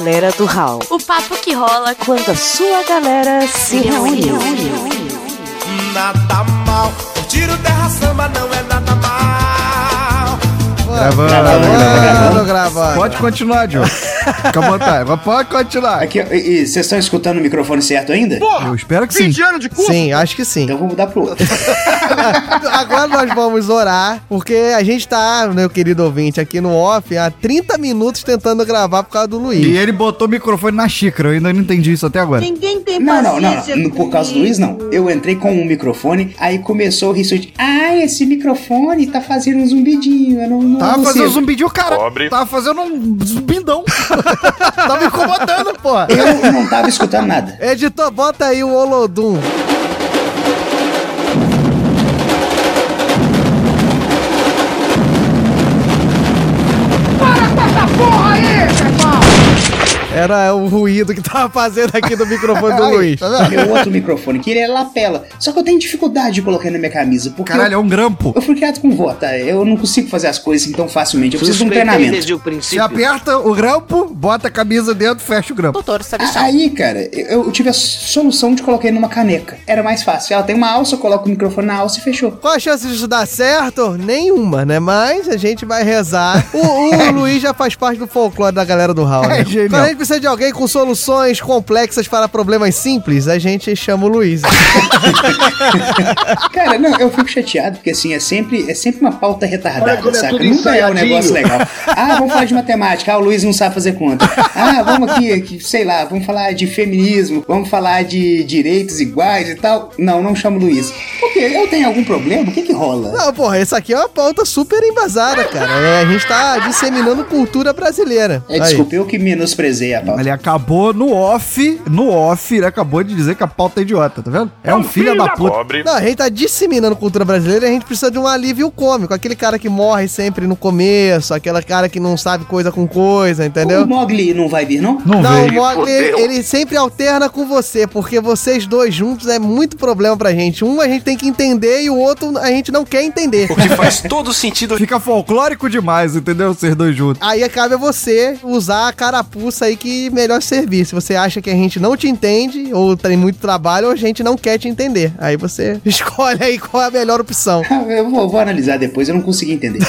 galera do Hall. O papo que rola quando a sua galera se reúne. Nada mal, tiro terra samba não é nada mal. Gravando, Gravando, gravando, gravando. Pode continuar, Joe. Fica à vontade. Mas Pode continuar. Aqui, e- e vocês estão escutando o microfone certo ainda? Eu espero que sim. Sim, acho que sim. Então vou mudar pro outro. Agora nós vamos orar, porque a gente tá, meu querido ouvinte, aqui no off há 30 minutos tentando gravar por causa do E Luiz. ele botou o microfone na xícara. Eu ainda não entendi isso até agora. Ninguém tem Não, não, não, não. Por causa do Luiz, não. Eu entrei com o microfone, aí começou o rissuti. Ah, esse microfone tá fazendo um zumbidinho. Eu não, não Tava não fazendo sei. zumbidinho, cara. Tava fazendo um zumbindão. Tava me incomodando, pô. Eu não tava escutando nada. Editor, bota aí o Olodum. Era o ruído que tava fazendo aqui do microfone do Aí, Luiz. tá? Meu outro microfone, que ele é lapela. Só que eu tenho dificuldade de colocar na minha camisa. Porque Caralho, é eu, um grampo. eu fui criado com vó, tá? Eu não consigo fazer as coisas assim tão facilmente. Eu preciso de um treinamento. Você aperta o grampo, bota a camisa dentro, fecha o grampo. Doutor, sabe A- Aí, cara, eu, eu tive a solução de colocar ele numa caneca. Era mais fácil. Ela tem uma alça, eu coloco o microfone na alça e fechou. Qual a chance disso dar certo? Nenhuma, né? Mas a gente vai rezar. O, o Luiz já faz parte do folclore da galera do Raul. Né? É genial. Quando a gente precisa de alguém com soluções complexas para problemas simples, a gente chama o Luiz. Cara, não, eu fico chateado, porque assim, é sempre, é sempre uma pauta retardada, saca? Nunca é um negócio legal. Ah, vamos falar de matemática. Ah, o Luiz não sabe fazer conta. Ah, vamos aqui, aqui, sei lá, vamos falar de feminismo, vamos falar de direitos iguais e tal. Não, não chamo o Luiz. Por quê? Eu tenho algum problema? O que que rola? Não, porra, essa aqui é uma pauta super embasada, cara. É, a gente tá disseminando cultura brasileira. É, desculpa, eu que menosprezei a pauta. Ele acabou no off, no off, ele acabou de dizer que a pauta é idiota, tá vendo? É um filho da puta. Não, a gente tá disseminando cultura brasileira e a gente precisa de um alívio cômico. Aquele cara que morre sempre no começo, aquele cara que não sabe coisa com coisa, entendeu? O Mogli não vai vir, não? Não, Não, o. Mogli, ele sempre alterna com você, porque vocês dois juntos é muito problema pra gente. Um a gente tem que entender e o outro a gente não quer entender. O que faz todo sentido. Fica folclórico demais, entendeu? Vocês dois juntos. Aí cabe a você usar a carapuça aí que melhor servir. Se você acha que a gente não te entende, ou tem muito trabalho, ou a gente não quer te entender. Aí você escolhe aí qual é a melhor opção. Eu vou, vou analisar depois, eu não consegui entender.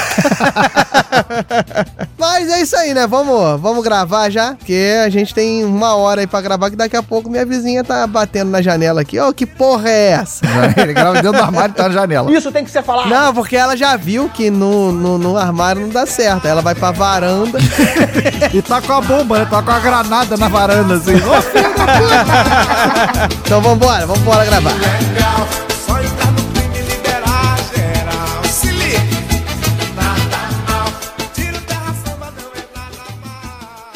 Mas é isso aí, né? Vamos, vamos gravar já, porque a gente tem uma hora aí pra gravar, que daqui a pouco minha vizinha tá batendo na janela aqui. Ô, que porra é essa? Ele grava dentro do armário e tá na janela. Isso tem que ser falado. Não, porque ela já viu que no, no, no armário não dá certo. Ela vai pra varanda. E tá com a bomba, né? Tá com a granada na varanda, assim. Ô, filho da puta! então vambora, vambora gravar. Legal, só entrar no crime e liberar geral. Se liga, nada mal, tiro terra samba não é nada mal.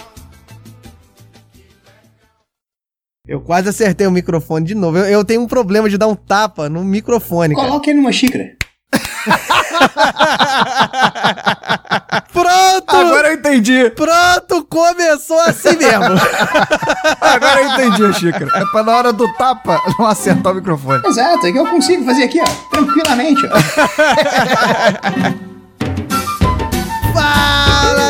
Eu quase acertei o microfone de novo. Eu, eu tenho um problema de dar um tapa no microfone. Coloque ele numa xícara. Pronto! Agora eu entendi. Pronto, começou assim mesmo. Agora eu entendi, Xícara. É pra na hora do tapa não acertar o microfone. Exato, é que eu consigo fazer aqui, ó, tranquilamente, ó.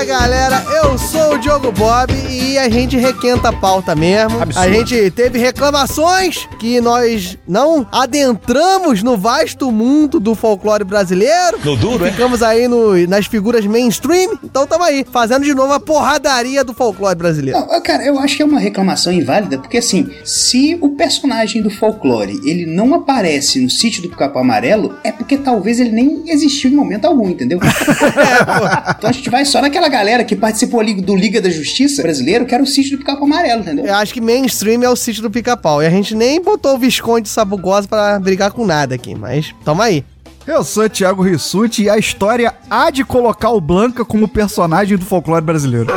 Galera, eu sou o Diogo Bob e a gente requenta a pauta mesmo. A gente teve reclamações que nós não adentramos no vasto mundo do folclore brasileiro. No duro, é? Ficamos aí no- nas figuras mainstream, então tamo aí, fazendo de novo a porradaria do folclore brasileiro. Não, cara, eu acho que é uma reclamação inválida, porque assim, se o personagem do folclore, ele não aparece no sítio do Capão Amarelo, é porque talvez ele nem existiu em momento algum, entendeu? então a gente vai só naquela galera que participou ali do Liga da Justiça brasileiro, que era o sítio do Capão Amarelo, entendeu? Eu acho que mainstream é o sítio do pica-pau. E a gente nem botou o Visconde Sabugosa pra brigar com nada aqui, mas tamo aí. Eu sou Thiago Rissuti e a história há de colocar o Blanca como personagem do folclore brasileiro.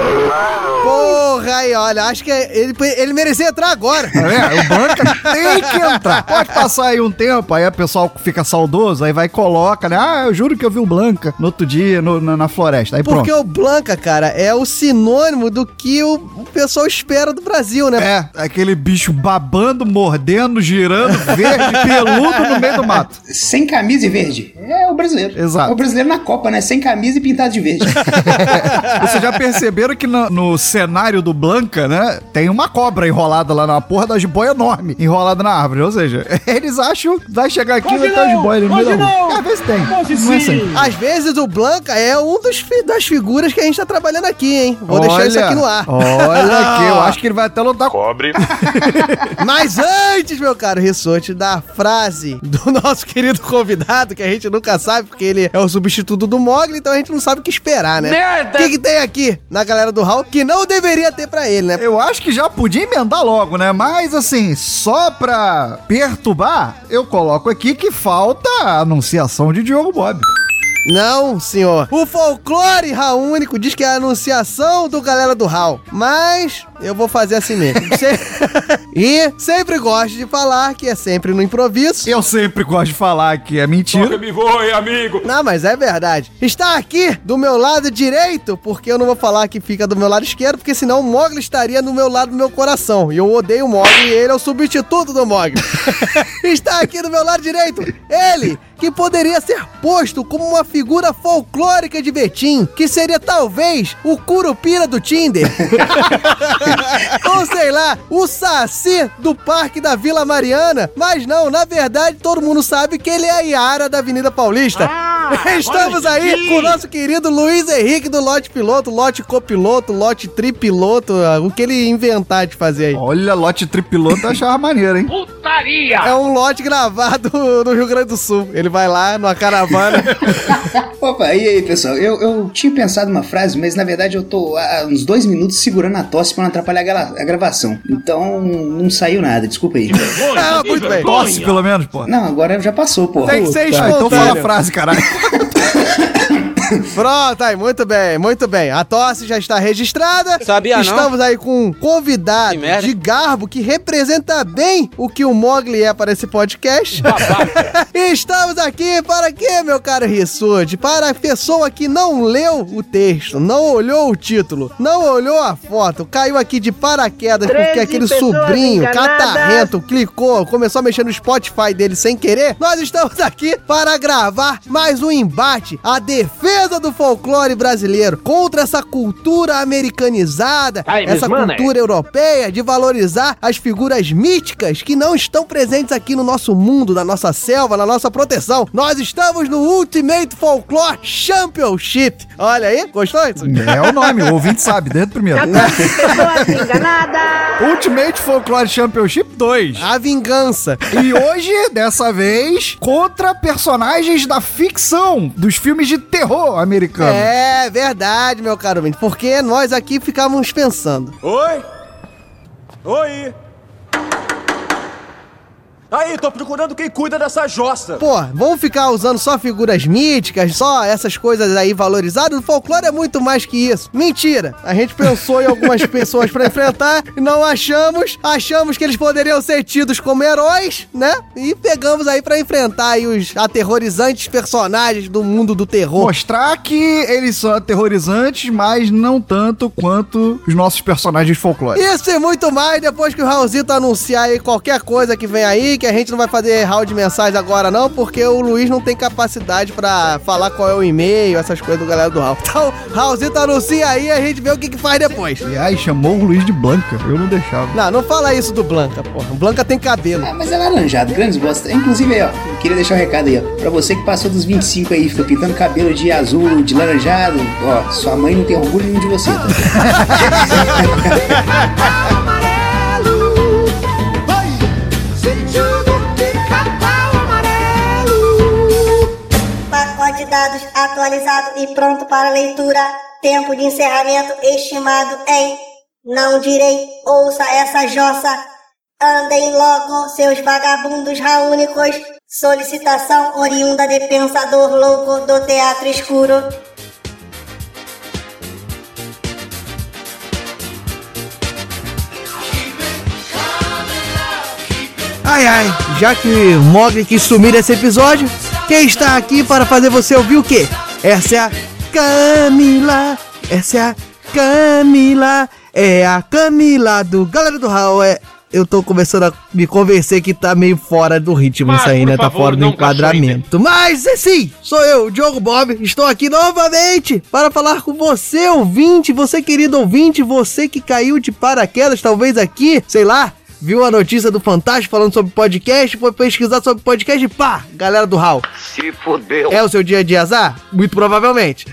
Porra, aí, olha, acho que ele, ele merecia entrar agora. Vendo? O Blanca tem que entrar. Pode passar aí um tempo, aí o pessoal fica saudoso, aí vai e coloca, né? Ah, eu juro que eu vi o Blanca no outro dia no- na, na floresta. Aí Porque pronto. o Blanca, cara, é o sinônimo do que o, o pessoal espera do Brasil, né? É, aquele bicho babando, mordendo, girando, verde, peludo no meio do mato. Sem camisa e verde. É o brasileiro. Exato. É o brasileiro na Copa, né? Sem camisa e pintado de verde. Vocês já perceberam que no, no cenário do do Blanca, né? Tem uma cobra enrolada lá na porra da jiboia enorme, enrolada na árvore. Ou seja, eles acham que vai chegar aqui e vai ter uma jiboia ali no meio da. É, às vezes tem. Não é sempre. Às vezes o Blanca é um dos, fi- das figuras que a gente tá trabalhando aqui, hein? Vou deixar isso Olha, aqui no ar. Olha aqui, eu acho que ele vai até lutar. Cobre. Mas antes, meu caro Rissote, da frase do nosso querido convidado, que a gente nunca sabe, porque ele é o substituto do Mogli, então a gente não sabe o que esperar, né? O que, que tem aqui na galera do Hall que não deveria ter pra ele, né? Eu acho que já podia emendar logo, né? Mas assim, só pra perturbar, eu coloco aqui que falta a anunciação de Diogo Bob. Não, senhor. O folclore raúnico diz que é a anunciação do galera do Hall. Mas eu vou fazer assim mesmo. E sempre gosto de falar que é sempre no improviso. Eu sempre gosto de falar que é mentira. me voe, amigo. Não, mas é verdade. Está aqui do meu lado direito, porque eu não vou falar que fica do meu lado esquerdo, porque senão o Mogli estaria do meu lado do meu coração. E eu odeio o Mogli e ele é o substituto do Mogli. Está aqui do meu lado direito, ele, que poderia ser posto como uma figura folclórica de Betim, que seria talvez o Curupira do Tinder. Ou sei lá, o Saci do Parque da Vila Mariana. Mas não, na verdade, todo mundo sabe que ele é a Iara da Avenida Paulista. Estamos aí com o nosso querido Luiz Henrique do Lote Piloto, Lote Copiloto, Lote Tripiloto, ah, o que ele inventar de fazer aí. Olha, lote tripiloto eu achava maneiro, hein? É um lote gravado no Rio Grande do Sul. Ele vai lá numa caravana. Opa, e aí, pessoal? Eu, eu tinha pensado uma frase, mas na verdade eu tô há uns dois minutos segurando a tosse pra não atrapalhar a, gra- a gravação. Então não saiu nada, desculpa aí. ah, muito bem. Tosse, pelo menos, pô. Não, agora já passou, porra. Tem que ser então fala a frase, caralho. Pronto, aí, muito bem, muito bem. A tosse já está registrada. Sabia não? Estamos aí com um convidado de garbo que representa bem o que o Mogli é para esse podcast. e estamos aqui para quê, meu caro Rissude? Para a pessoa que não leu o texto, não olhou o título, não olhou a foto, caiu aqui de paraquedas porque aquele sobrinho catarrento clicou, começou a mexer no Spotify dele sem querer. Nós estamos aqui para gravar mais um embate, a defesa do folclore brasileiro contra essa cultura americanizada, essa cultura europeia de valorizar as figuras míticas que não estão presentes aqui no nosso mundo, na nossa selva, na nossa proteção. Nós estamos no Ultimate Folklore Championship. Olha aí, gostou? É o nome, o ouvinte sabe, desde o primeiro. Ultimate Folklore Championship 2. A vingança. E hoje, dessa vez, contra personagens da ficção dos filmes de terror americano. É verdade, meu caro ouvinte, porque nós aqui ficávamos pensando. Oi? Oi? Aí, tô procurando quem cuida dessa jossa. Pô, vamos ficar usando só figuras míticas, só essas coisas aí valorizadas? O folclore é muito mais que isso. Mentira! A gente pensou em algumas pessoas pra enfrentar e não achamos. Achamos que eles poderiam ser tidos como heróis, né? E pegamos aí pra enfrentar aí os aterrorizantes personagens do mundo do terror. Mostrar que eles são aterrorizantes, mas não tanto quanto os nossos personagens folclóricos. Isso e muito mais depois que o Raulzito anunciar aí qualquer coisa que vem aí, que a gente não vai fazer round de mensagens agora não, porque o Luiz não tem capacidade pra falar qual é o e-mail, essas coisas do galera do Raul. Então, Raulzito anuncia aí e a gente vê o que, que faz depois. E aí, chamou o Luiz de Blanca. Eu não deixava. Não, não fala isso do Blanca, porra. O Blanca tem cabelo. Ah, mas é laranjado, grandes bosta. Inclusive aí, ó, eu queria deixar um recado aí, ó. Pra você que passou dos 25 aí, fica pintando cabelo de azul, de laranjado, ó, sua mãe não tem orgulho nenhum de você, tá? dados atualizado e pronto para leitura. Tempo de encerramento estimado em. Não direi, ouça essa jossa. Andem logo, seus vagabundos raúnicos. Solicitação oriunda de pensador louco do teatro escuro. Ai, ai, já que Mogli quis sumir desse episódio, quem está aqui para fazer você ouvir o quê? Essa é a Camila, essa é a Camila, é a Camila do Galera do Raul, é... eu tô começando a me convencer que tá meio fora do ritmo Mas, isso aí, né? Tá favor, fora do enquadramento. Mas, é sim, sou eu, Diogo Bob. Estou aqui novamente para falar com você, ouvinte, você querido ouvinte, você que caiu de paraquedas, talvez aqui, sei lá, viu a notícia do Fantástico falando sobre podcast, foi pesquisar sobre podcast e pá, galera do Hall. Se fodeu. É o seu dia de azar? Muito provavelmente.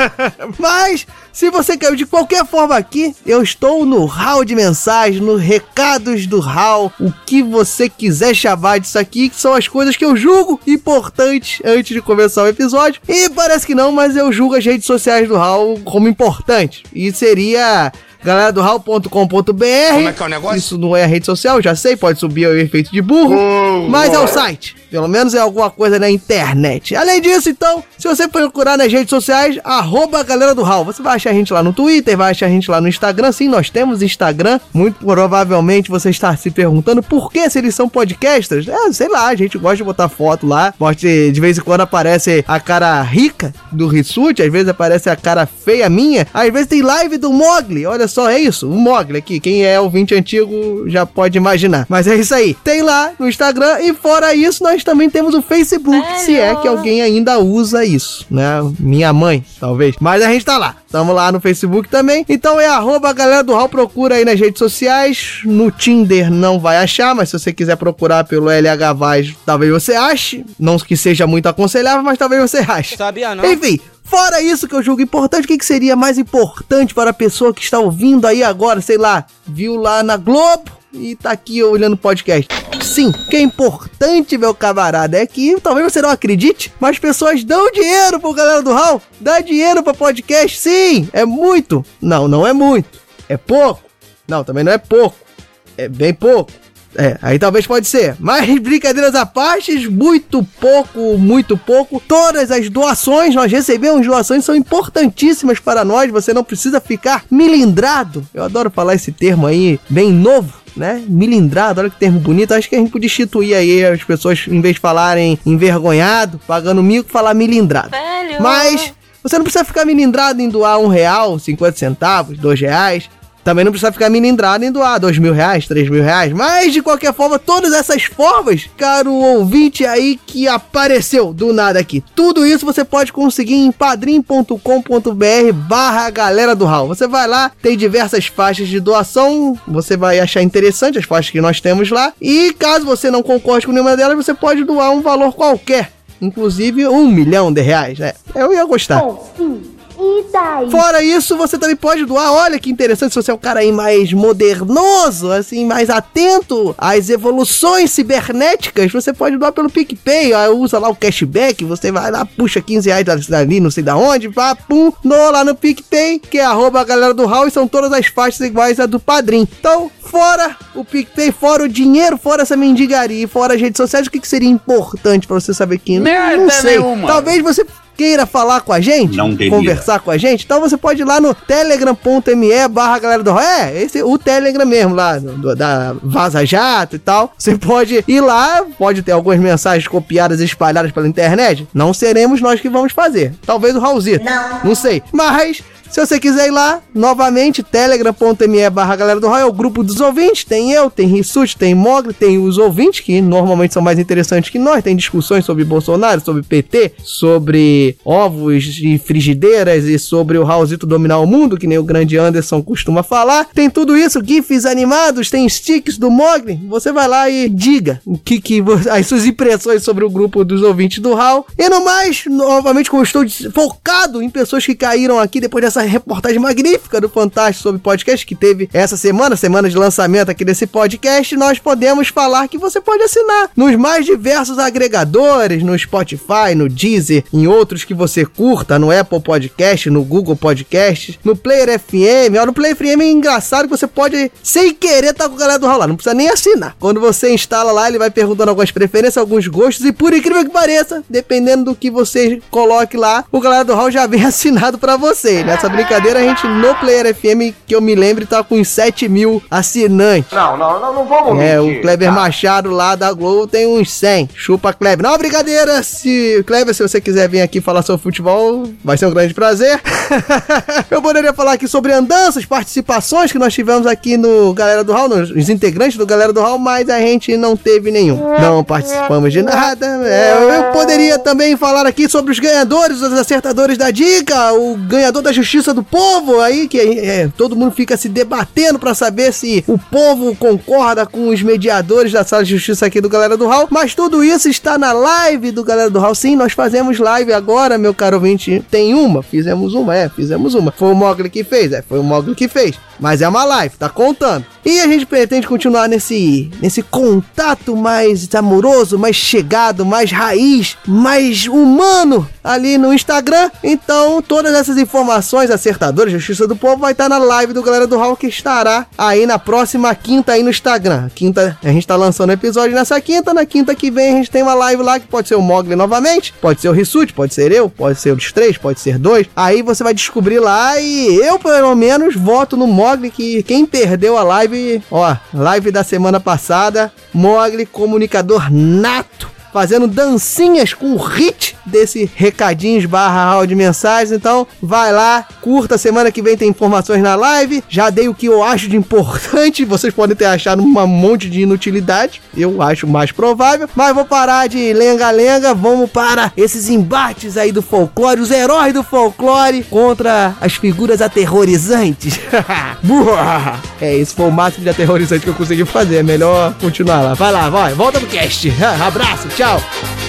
Mas, se você caiu de qualquer forma aqui, eu estou no hall de mensagem, no recados do hall, o que você quiser chamar disso aqui, que são as coisas que eu julgo importantes antes de começar o episódio. E parece que não, mas eu julgo as redes sociais do hall como importantes. E seria galera do hall.com.br. Como é que é o negócio? Isso não é a rede social, já sei, pode subir o efeito de burro, mas é o site. Pelo menos é alguma coisa na internet. Além disso, então, se você procurar nas redes sociais, arroba galera do Hall. Você vai achar a gente lá no Twitter, vai achar a gente lá no Instagram. Sim, nós temos Instagram. Muito provavelmente você está se perguntando por que se eles são podcasters. É, sei lá, a gente gosta de botar foto lá. Mostre, de vez em quando aparece a cara rica do Rissuti, às vezes aparece a cara feia minha. Às vezes tem live do Mogli. Olha só, é isso, o Mogli aqui. Quem é ouvinte antigo já pode imaginar. Mas é isso aí. Tem lá no Instagram e fora isso, nós também temos o Facebook, se é que alguém ainda usa isso, né? Minha mãe, talvez. Mas a gente tá lá. Tamo lá no Facebook também. Então é arroba galera do Hall, procura aí nas redes sociais. No Tinder não vai achar, mas se você quiser procurar pelo LH Vaz, talvez você ache. Não que seja muito aconselhável, mas talvez você ache. Sabia não? Enfim, fora isso que eu julgo importante, o que, que seria mais importante para a pessoa que está ouvindo aí agora, sei lá, viu lá na Globo e tá aqui olhando o podcast. Sim, o que é importante, meu camarada, é que talvez você não acredite, mas pessoas dão dinheiro pro galera do Hall. Dá dinheiro pra podcast, sim, é muito. Não, não é muito. É pouco. Não, também não é pouco. É bem pouco. É, aí talvez pode ser. Mas brincadeiras à parte, muito pouco, muito pouco. Todas as doações, nós recebemos doações, são importantíssimas para nós. Você não precisa ficar milindrado. Eu adoro falar esse termo aí, bem novo né? Milindrado, olha que termo bonito. Acho que a gente podia instituir aí as pessoas, em vez de falarem envergonhado, pagando mico, falar milindrado. Velho. Mas você não precisa ficar milindrado em doar um real, 50 centavos, dois reais. Também não precisa ficar milindrado em doar dois mil reais, três mil reais. Mas, de qualquer forma, todas essas formas, caro ouvinte aí que apareceu do nada aqui. Tudo isso você pode conseguir em padrim.com.br barra galera do Hall. Você vai lá, tem diversas faixas de doação. Você vai achar interessante as faixas que nós temos lá. E caso você não concorde com nenhuma delas, você pode doar um valor qualquer. Inclusive um milhão de reais, né? Eu ia gostar. E daí? Fora isso, você também pode doar. Olha que interessante, se você é um cara aí mais modernoso, assim, mais atento às evoluções cibernéticas, você pode doar pelo PicPay. Ó, usa lá o cashback, você vai lá, puxa 15 reais dali, não sei da onde, pá, pum, doa lá no PicPay, que é arroba a galera do Hall, e são todas as faixas iguais a do Padrim. Então, fora o PicPay, fora o dinheiro, fora essa mendigaria, e fora as redes sociais, o que, que seria importante pra você saber que Merda não sei. nenhuma. Talvez você queira falar com a gente, Não conversar com a gente, então você pode ir lá no telegram.me barra galera do. É, esse o Telegram mesmo lá, do- da Vaza Jato e tal. Você pode ir lá, pode ter algumas mensagens copiadas e espalhadas pela internet. Não seremos nós que vamos fazer. Talvez o Raulzito. Não. Não sei. Mas, se você quiser ir lá, novamente, telegram.me barra galera do o grupo dos ouvintes. Tem eu, tem Rissuti, tem Mogli, tem os ouvintes, que normalmente são mais interessantes que nós. Tem discussões sobre Bolsonaro, sobre PT, sobre ovos e frigideiras e sobre o Raulzito dominar o mundo, que nem o grande Anderson costuma falar. Tem tudo isso, GIFs animados, tem sticks do Mogli. Você vai lá e diga o que, que as suas impressões sobre o grupo dos ouvintes do Hall. E no mais, novamente, como estou focado em pessoas que caíram aqui depois dessa reportagem magnífica do Fantástico sobre podcast que teve essa semana, semana de lançamento aqui desse podcast, nós podemos falar que você pode assinar nos mais diversos agregadores, no Spotify, no Deezer, em outros que você curta, no Apple Podcast, no Google Podcast, no Player FM. Ó, no Player FM é engraçado que você pode, sem querer, estar com a galera do lá. Não precisa nem assinar. Quando você instala lá, ele vai perguntando algumas preferências, alguns gostos, e por incrível que pareça, dependendo do que você coloque lá, o galera do Hall já vem assinado pra você. Nessa dessa brincadeira, a gente no Player FM, que eu me lembro, tá com uns 7 mil assinantes. Não, não, não, não vamos É, o Kleber Machado lá da Globo tem uns 100. Chupa, Kleber. Não, brincadeira. Se, Kleber, se você quiser vir aqui falar sobre futebol, vai ser um grande prazer. eu poderia falar aqui sobre andanças, participações que nós tivemos aqui no Galera do Hall, nos integrantes do Galera do Hall, mas a gente não teve nenhum. Não participamos de nada. É, eu poderia também falar aqui sobre os ganhadores, os acertadores da dica, o ganhador da Justiça do Povo, aí que é, todo mundo fica se debatendo pra saber se o povo concorda com os mediadores da Sala de Justiça aqui do Galera do Hall, mas tudo isso está na live do Galera do Hall. Sim, nós fazemos live agora, meu caro ouvinte. Tem uma, fizemos uma, é, fizemos uma. Foi o Mogli que fez, é, foi o Mogli que fez. Mas é uma live, tá contando. E a gente pretende continuar nesse, nesse contato mais amoroso, mais chegado, mais raiz, mais humano ali no Instagram. Então, todas essas informações, acertadores, Justiça do Povo, vai estar na live do Galera do Hall que estará aí na próxima quinta aí no Instagram. Quinta, a gente tá lançando episódio nessa quinta. Na quinta que vem a gente tem uma live lá que pode ser o Mogli novamente, pode ser o Rissuti, pode ser eu, pode ser os três, pode ser dois. Aí você vai descobrir lá e eu, pelo menos, voto no Mogli que quem perdeu a live, ó, live da semana passada, Mogli, comunicador nato fazendo dancinhas com o hit desse recadinhos barra de mensagens. Então, vai lá, curta. Semana que vem tem informações na live. Já dei o que eu acho de importante. Vocês podem ter achado um monte de inutilidade. Eu acho mais provável. Mas vou parar de lenga-lenga. Vamos para esses embates aí do folclore. Os heróis do folclore contra as figuras aterrorizantes. É, esse foi o máximo de aterrorizante que eu consegui fazer. É melhor continuar lá. Vai lá, vai. Volta pro cast. Abraço, tchau. Rissuti,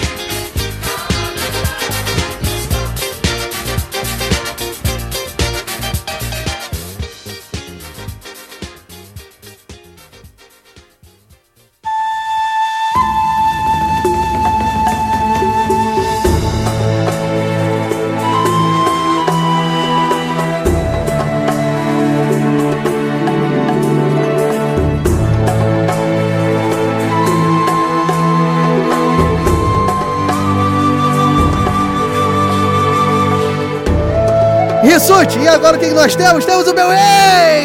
nós temos? Temos o meu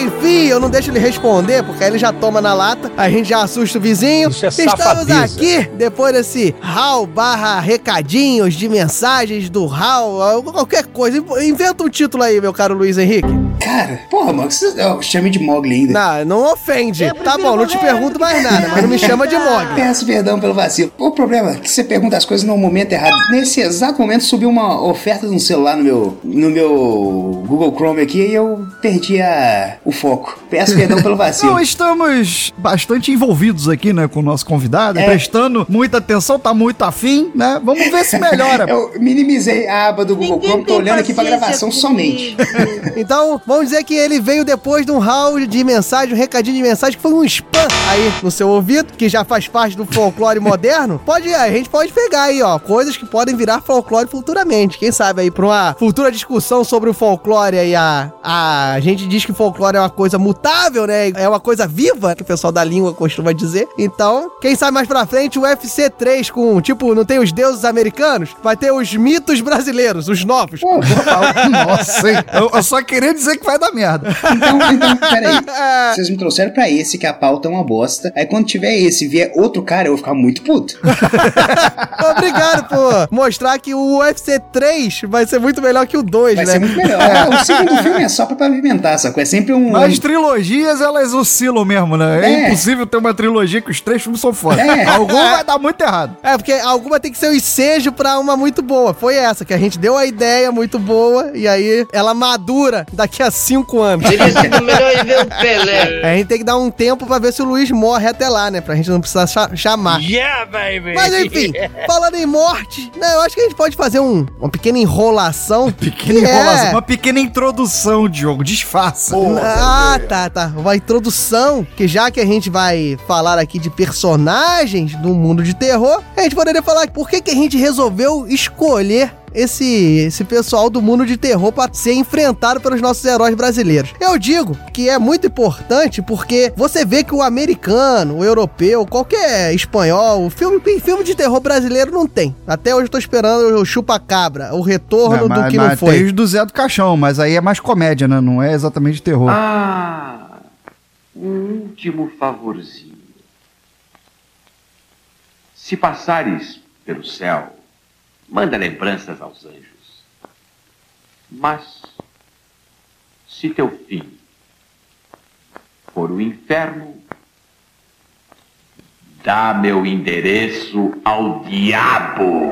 Enfim, eu não deixo ele responder, porque aí ele já toma na lata, a gente já assusta o vizinho. Isso é Estamos safadeza. aqui, depois desse hall barra recadinhos de mensagens do hall, qualquer coisa. Inventa um título aí, meu caro Luiz Henrique. Cara, porra, mano, você chame de Mogli ainda. Não, não ofende. Tá bom, não te pergunto mais nada, mas não me chama de Mogli. Peço perdão pelo vacilo. O problema é que você pergunta as coisas no momento errado. Nesse exato momento subiu uma oferta de um celular no meu, no meu Google Chrome aqui e eu perdi a, o foco. Peço perdão pelo vacilo. Não, estamos bastante envolvidos aqui, né, com o nosso convidado, É. prestando muita atenção, tá muito afim, né? Vamos ver se melhora. Eu minimizei a aba do Google Chrome, tô olhando aqui pra gravação somente. Então, vamos dizer que ele veio depois de um round de mensagem, um recadinho de mensagem que foi um spam aí no seu ouvido, que já faz parte do folclore moderno. Pode, a gente pode pegar aí, ó, coisas que podem virar folclore futuramente. Quem sabe aí pra uma futura discussão sobre o folclore aí a a, gente diz que folclore é uma coisa mutável, né? É uma coisa viva, que o pessoal da língua costuma dizer. Então, quem sabe mais pra frente o UFC 3 com, tipo, não tem os deuses americanos, vai ter os mitos brasileiros, os novos. Falar. Nossa, hein? Eu, eu só queria dizer que vai dar merda. Então, então, peraí. Vocês me trouxeram pra esse, que a pauta é uma bosta. Aí quando tiver esse e vier outro cara, eu vou ficar muito puto. Obrigado por mostrar que o UFC 3 vai ser muito melhor que o 2, Vai né? ser muito melhor. O segundo filme é só pra pavimentar, sacou? É sempre um. Mas trilogias, elas oscilam mesmo, né? É, É. impossível ter uma trilogia que os três filmes são foda. É. Algum vai dar muito errado. É, porque alguma tem que ser o ensejo pra uma muito boa. Foi essa, que a gente deu a ideia muito boa e aí ela madura daqui a cinco anos. Teria sido melhor ver o Pelé. A gente tem que dar um tempo pra ver se o Luiz morre até lá, né? Pra gente não precisar cha- chamar. Yeah, baby! Mas enfim, falando em morte, né? Eu acho que a gente pode fazer um, uma pequena enrolação. Pequena que é- enrolação, uma pequena introdução, Diogo. Disfarça. Ah, tá, tá. Uma introdução, que já que a gente vai falar aqui de personagens do mundo de terror, a gente poderia falar por que, que a gente resolveu escolher esse, esse pessoal do mundo de terror pra ser enfrentado pelos nossos heróis brasileiros. Eu digo que é muito importante porque você vê que o americano, o europeu, qualquer espanhol, o filme, filme de terror brasileiro não tem. Até hoje eu tô esperando o Chupa-Cabra, o retorno Não, do mas- que não mas foi. Tem os do Zé do Caixão, mas aí é mais comédia, né? Não é exatamente terror. Ah, um último favorzinho. Se passares pelo céu, manda lembranças aos anjos. Mas, se teu fim for o inferno, dá meu endereço ao diabo.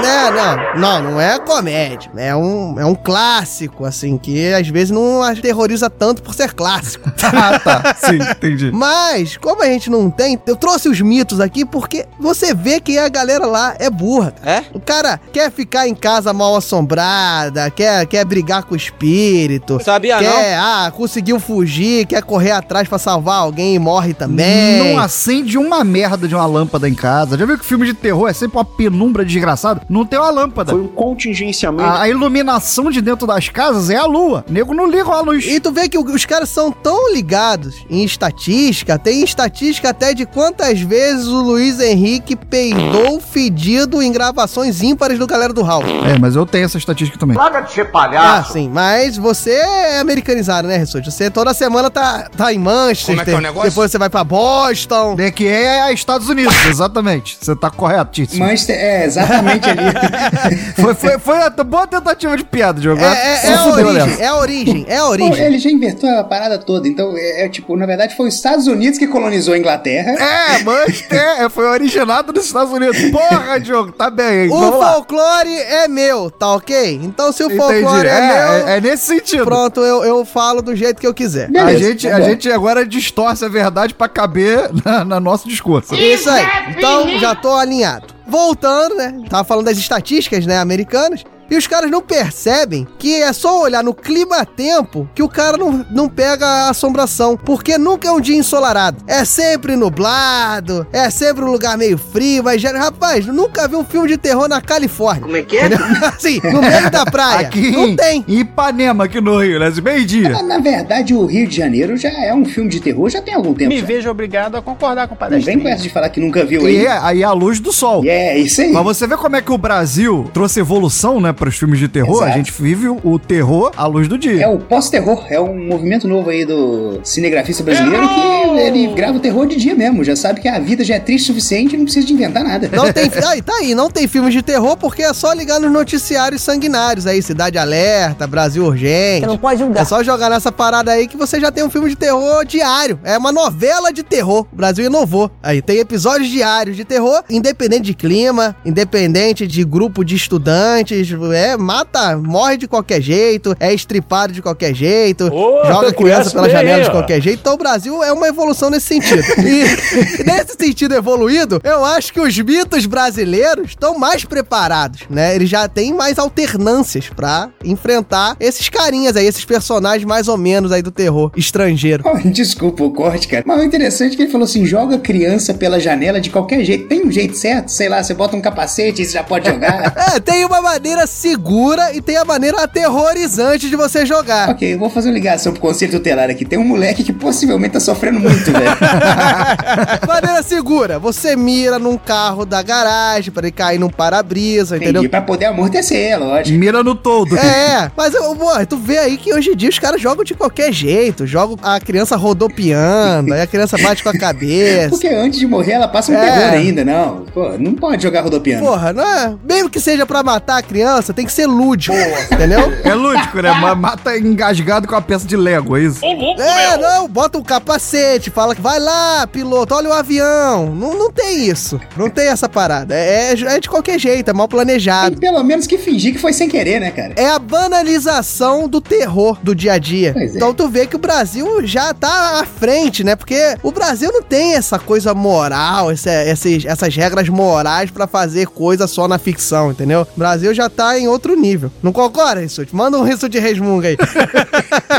Não, não, não, não é comédia. É um, é um clássico, assim, que às vezes não aterroriza tanto por ser clássico. ah, tá. Sim, entendi. Mas, como a gente não tem, eu trouxe os mitos aqui porque você vê que a galera lá é burra. É? O cara quer ficar em casa mal assombrada, quer, quer brigar com o espírito. Sabia quer, ah, conseguiu fugir, quer correr atrás pra salvar alguém e morre também. Não acende uma merda de uma lâmpada em casa. Já viu que filme de terror é sempre uma penumbra desgraçada? Não tem uma lâmpada. Foi um contingenciamento. A, a iluminação de dentro das casas é a lua. Nego não liga a luz. E tu vê que o- os caras são tão ligados em estatística, tem estatística até de quantas vezes o Luiz Henrique peidou fedido em gravações ímpares do Galera do House. É, mas eu tenho essa estatística também. Larga de ser Ah, palhaço. sim, mas você é americanizado, né, Ressus? Você toda semana tá, tá em Manchester, Como é que é o negócio? depois você vai pra Boston. É que é Estados Unidos, exatamente. Você tá corretíssimo. Manchester, é, exatamente ali. Foi, foi, foi uma boa tentativa de piada, Diogo. É, é, Se é a origem, é a origem, é a origem. ele já invertou a parada toda. Então, é, é, tipo, na verdade, foi os Estados Unidos que colonizou a Inglaterra. É, Manchester é, foi originado nos Estados Unidos. Porra, Diogo, tá bem, hein? O Vamos lá. folclore é meu, tá ok? Então se o folclore Entendi. é, É, meu, é, é nesse sentido. pronto, eu, eu falo do jeito que eu quiser. A Beleza, gente, tá a bom. gente agora distorce a verdade pra caber na, na nosso discurso. Isso aí. Então já tô alinhado. Voltando, né? Tava falando das estatísticas, né, americanas. E os caras não percebem que é só olhar no clima-tempo que o cara não, não pega a assombração. Porque nunca é um dia ensolarado. É sempre nublado, é sempre um lugar meio frio, mas já, rapaz, nunca vi um filme de terror na Califórnia. Como é que é? Entendeu? Assim, no meio da praia. Aqui não em tem. em Ipanema, aqui no Rio, né? Meio-dia. Na, na verdade, o Rio de Janeiro já é um filme de terror, já tem algum tempo. Me já. vejo obrigado a concordar com o Não vem com essa de falar que nunca viu E aí. é, aí é a luz do sol. E é isso aí. Mas você vê como é que o Brasil trouxe evolução, né, para os filmes de terror? Exato. A gente vive o, terror à luz do dia. É o pós-terror, é um movimento novo aí do cinegrafista brasileiro que ele grava o terror de dia mesmo, já sabe que a vida já é triste o suficiente e não precisa de inventar nada. Não tem. Aí, tá aí, não tem filmes de terror porque é só ligar nos noticiários sanguinários aí, Cidade Alerta, Brasil Urgente. Você não pode julgar. É só jogar nessa parada aí que você já tem um filme de terror diário. É uma novela de terror. O Brasil inovou. Aí tem episódios diários de terror, independente de clima, independente de grupo de estudantes. É, mata, morre de qualquer jeito, é estripado de qualquer jeito, Ô, joga criança pela bem, janela de qualquer jeito. Então o Brasil é uma evolução nesse sentido. E, nesse sentido evoluído, eu acho que os mitos brasileiros estão mais preparados, né? Eles já têm mais alternâncias pra enfrentar esses carinhas aí, esses personagens mais ou menos aí do terror estrangeiro. Oh, desculpa o corte, cara. Mas o interessante é que ele falou assim: joga criança pela janela de qualquer jeito. Tem um jeito certo? Sei lá, você bota um capacete e você já pode jogar. É, tem uma maneira segura e tem a maneira aterrorizante de você jogar. ok, eu vou fazer uma ligação pro conselho tutelar aqui. Tem um moleque que possivelmente tá sofrendo muito, velho. maneira segura, você mira num carro da garagem pra ele cair num para-brisa, entendeu? Entendi, pra poder amortecer, lógico. Mira no todo. É, mas eu- pô, tu vê aí que hoje em dia os caras jogam de qualquer jeito. Jogam a criança rodopiando, aí a criança bate com a cabeça. Porque antes de morrer ela passa um É. terror ainda, não. Pô, não pode jogar rodopiando. Porra, não é? Mesmo que seja pra matar a criança, tem que ser lúdico, entendeu? É lúdico, né? Ma- Mata engasgado com a peça de Lego, é isso? É, não, bota um capacete, fala que vai lá, piloto, olha o avião. Não, não tem isso. Não tem essa parada. É, é de qualquer jeito, é mal Tem planejado. pelo menos que fingir que foi sem querer, né, cara? É a banalização do terror do dia a dia. Pois é. Então tu vê que o Brasil já tá à frente, né? Porque o Brasil não tem essa coisa moral, esse- esses- essas regras morais pra fazer coisa só na ficção, entendeu? O Brasil já tá tá em outro nível. Não concorda, Rissuti? Manda um Rissuti de resmunga aí.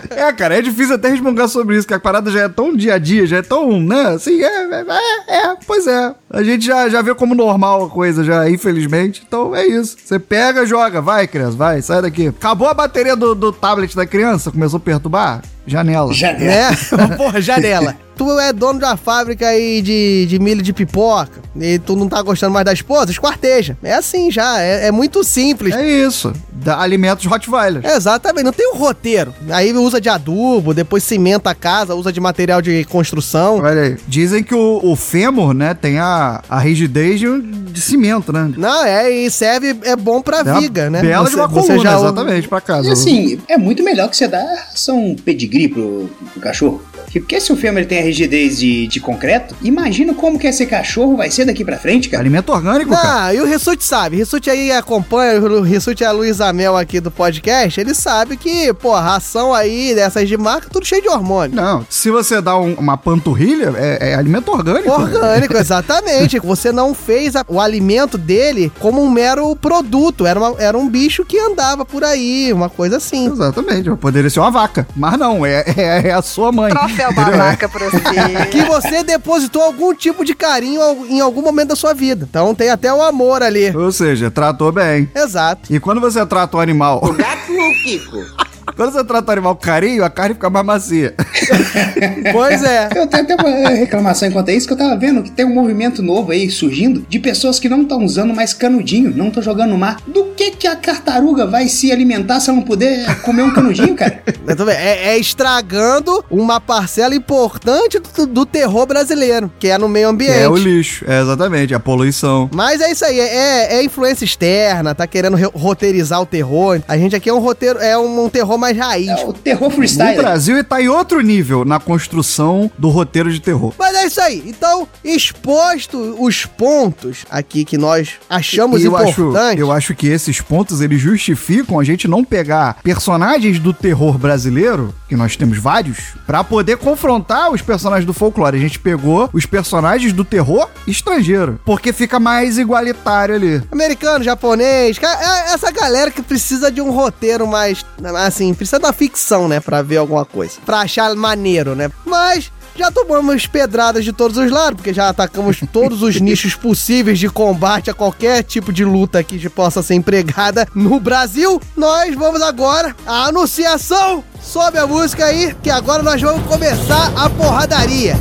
É, cara, é difícil até resmungar sobre isso, que a parada já é tão dia a dia, já é tão, né, assim, é, é, é, é, pois é. A gente já, já vê como normal a coisa já, infelizmente. Então é isso. Você pega, joga, vai, criança, vai, sai daqui. Acabou a bateria do, do tablet da criança, começou a perturbar? Janela. Janela. É, porra, janela. Tu é dono de uma fábrica aí de, de milho de pipoca e tu não tá gostando mais da esposa, esquarteja. É assim já, é, é muito simples. É isso. Da alimentos Rottweiler. Exatamente, não tem um roteiro. Aí usa de adubo, depois cimenta a casa, usa de material de construção. Olha aí. Dizem que o, o fêmur, né, tem a, a rigidez de, de cimento, né? Não, é, e serve, é bom pra É viga, né? Bela de uma coluna, exatamente, pra casa. E assim, é muito melhor que você dar ração pedigree pro, pro cachorro. Porque se o fêmur ele tem a rigidez de, de concreto, imagina como que esse cachorro vai ser daqui pra frente, cara. Alimento orgânico, cara. Ah, e o Rissuti sabe. Rissuti aí acompanha, o Rissuti é a Luísa Mel aqui do podcast. Ele sabe que, pô, ração aí dessas de marca, tudo cheio de hormônio. Não, se você dá um- uma panturrilha, é, é alimento orgânico. Orgânico, exatamente. Você não fez a- o alimento dele como um mero produto. Era, uma- era um bicho que andava por aí, uma coisa assim. Exatamente, poderia ser uma vaca. Mas não, é, é, é a sua mãe. Troféu babaca pra você. Que você depositou algum tipo de carinho em algum momento da sua vida. Então tem até o amor ali. Ou seja, tratou bem. Exato. E quando você trata o animal. Gato ou Kiko? Quando você trata o animal com carinho, a carne fica mais macia. Pois é. Eu tenho até uma reclamação enquanto é isso, que eu tava vendo que tem um movimento novo aí surgindo de pessoas que não estão usando mais canudinho, não estão jogando no mar. Do que que a tartaruga vai se alimentar se ela não puder comer um canudinho, cara? Eu tô vendo, É, é estragando uma parcela importante do, do terror brasileiro, que é no meio Que ambiente. é o lixo. É exatamente, a poluição. Mas é isso aí, é, é influência externa, tá querendo re- roteirizar o terror. A gente aqui é um roteiro, é um, um terror mais raiz. É o terror O freestyle. Brasil tá em outro nível na construção do roteiro de terror. Mas é isso aí. Então, exposto os pontos aqui que nós achamos eu acho, importantes. eu acho que esses pontos eles justificam a gente não pegar personagens do terror brasileiro, que nós temos vários, pra poder confrontar os personagens do folclore. A gente pegou os personagens do terror estrangeiro, porque fica mais igualitário ali. Americano, japonês, é essa galera que precisa de um roteiro mais, assim, precisa da ficção, né, pra ver alguma coisa, pra achar maneiro, né? Mas já tomamos pedradas de todos os lados, porque já atacamos todos os nichos possíveis de combate a qualquer tipo de luta que possa ser empregada no Brasil. Nós vamos agora à anunciação. Sobe a música aí, que agora nós vamos começar a porradaria.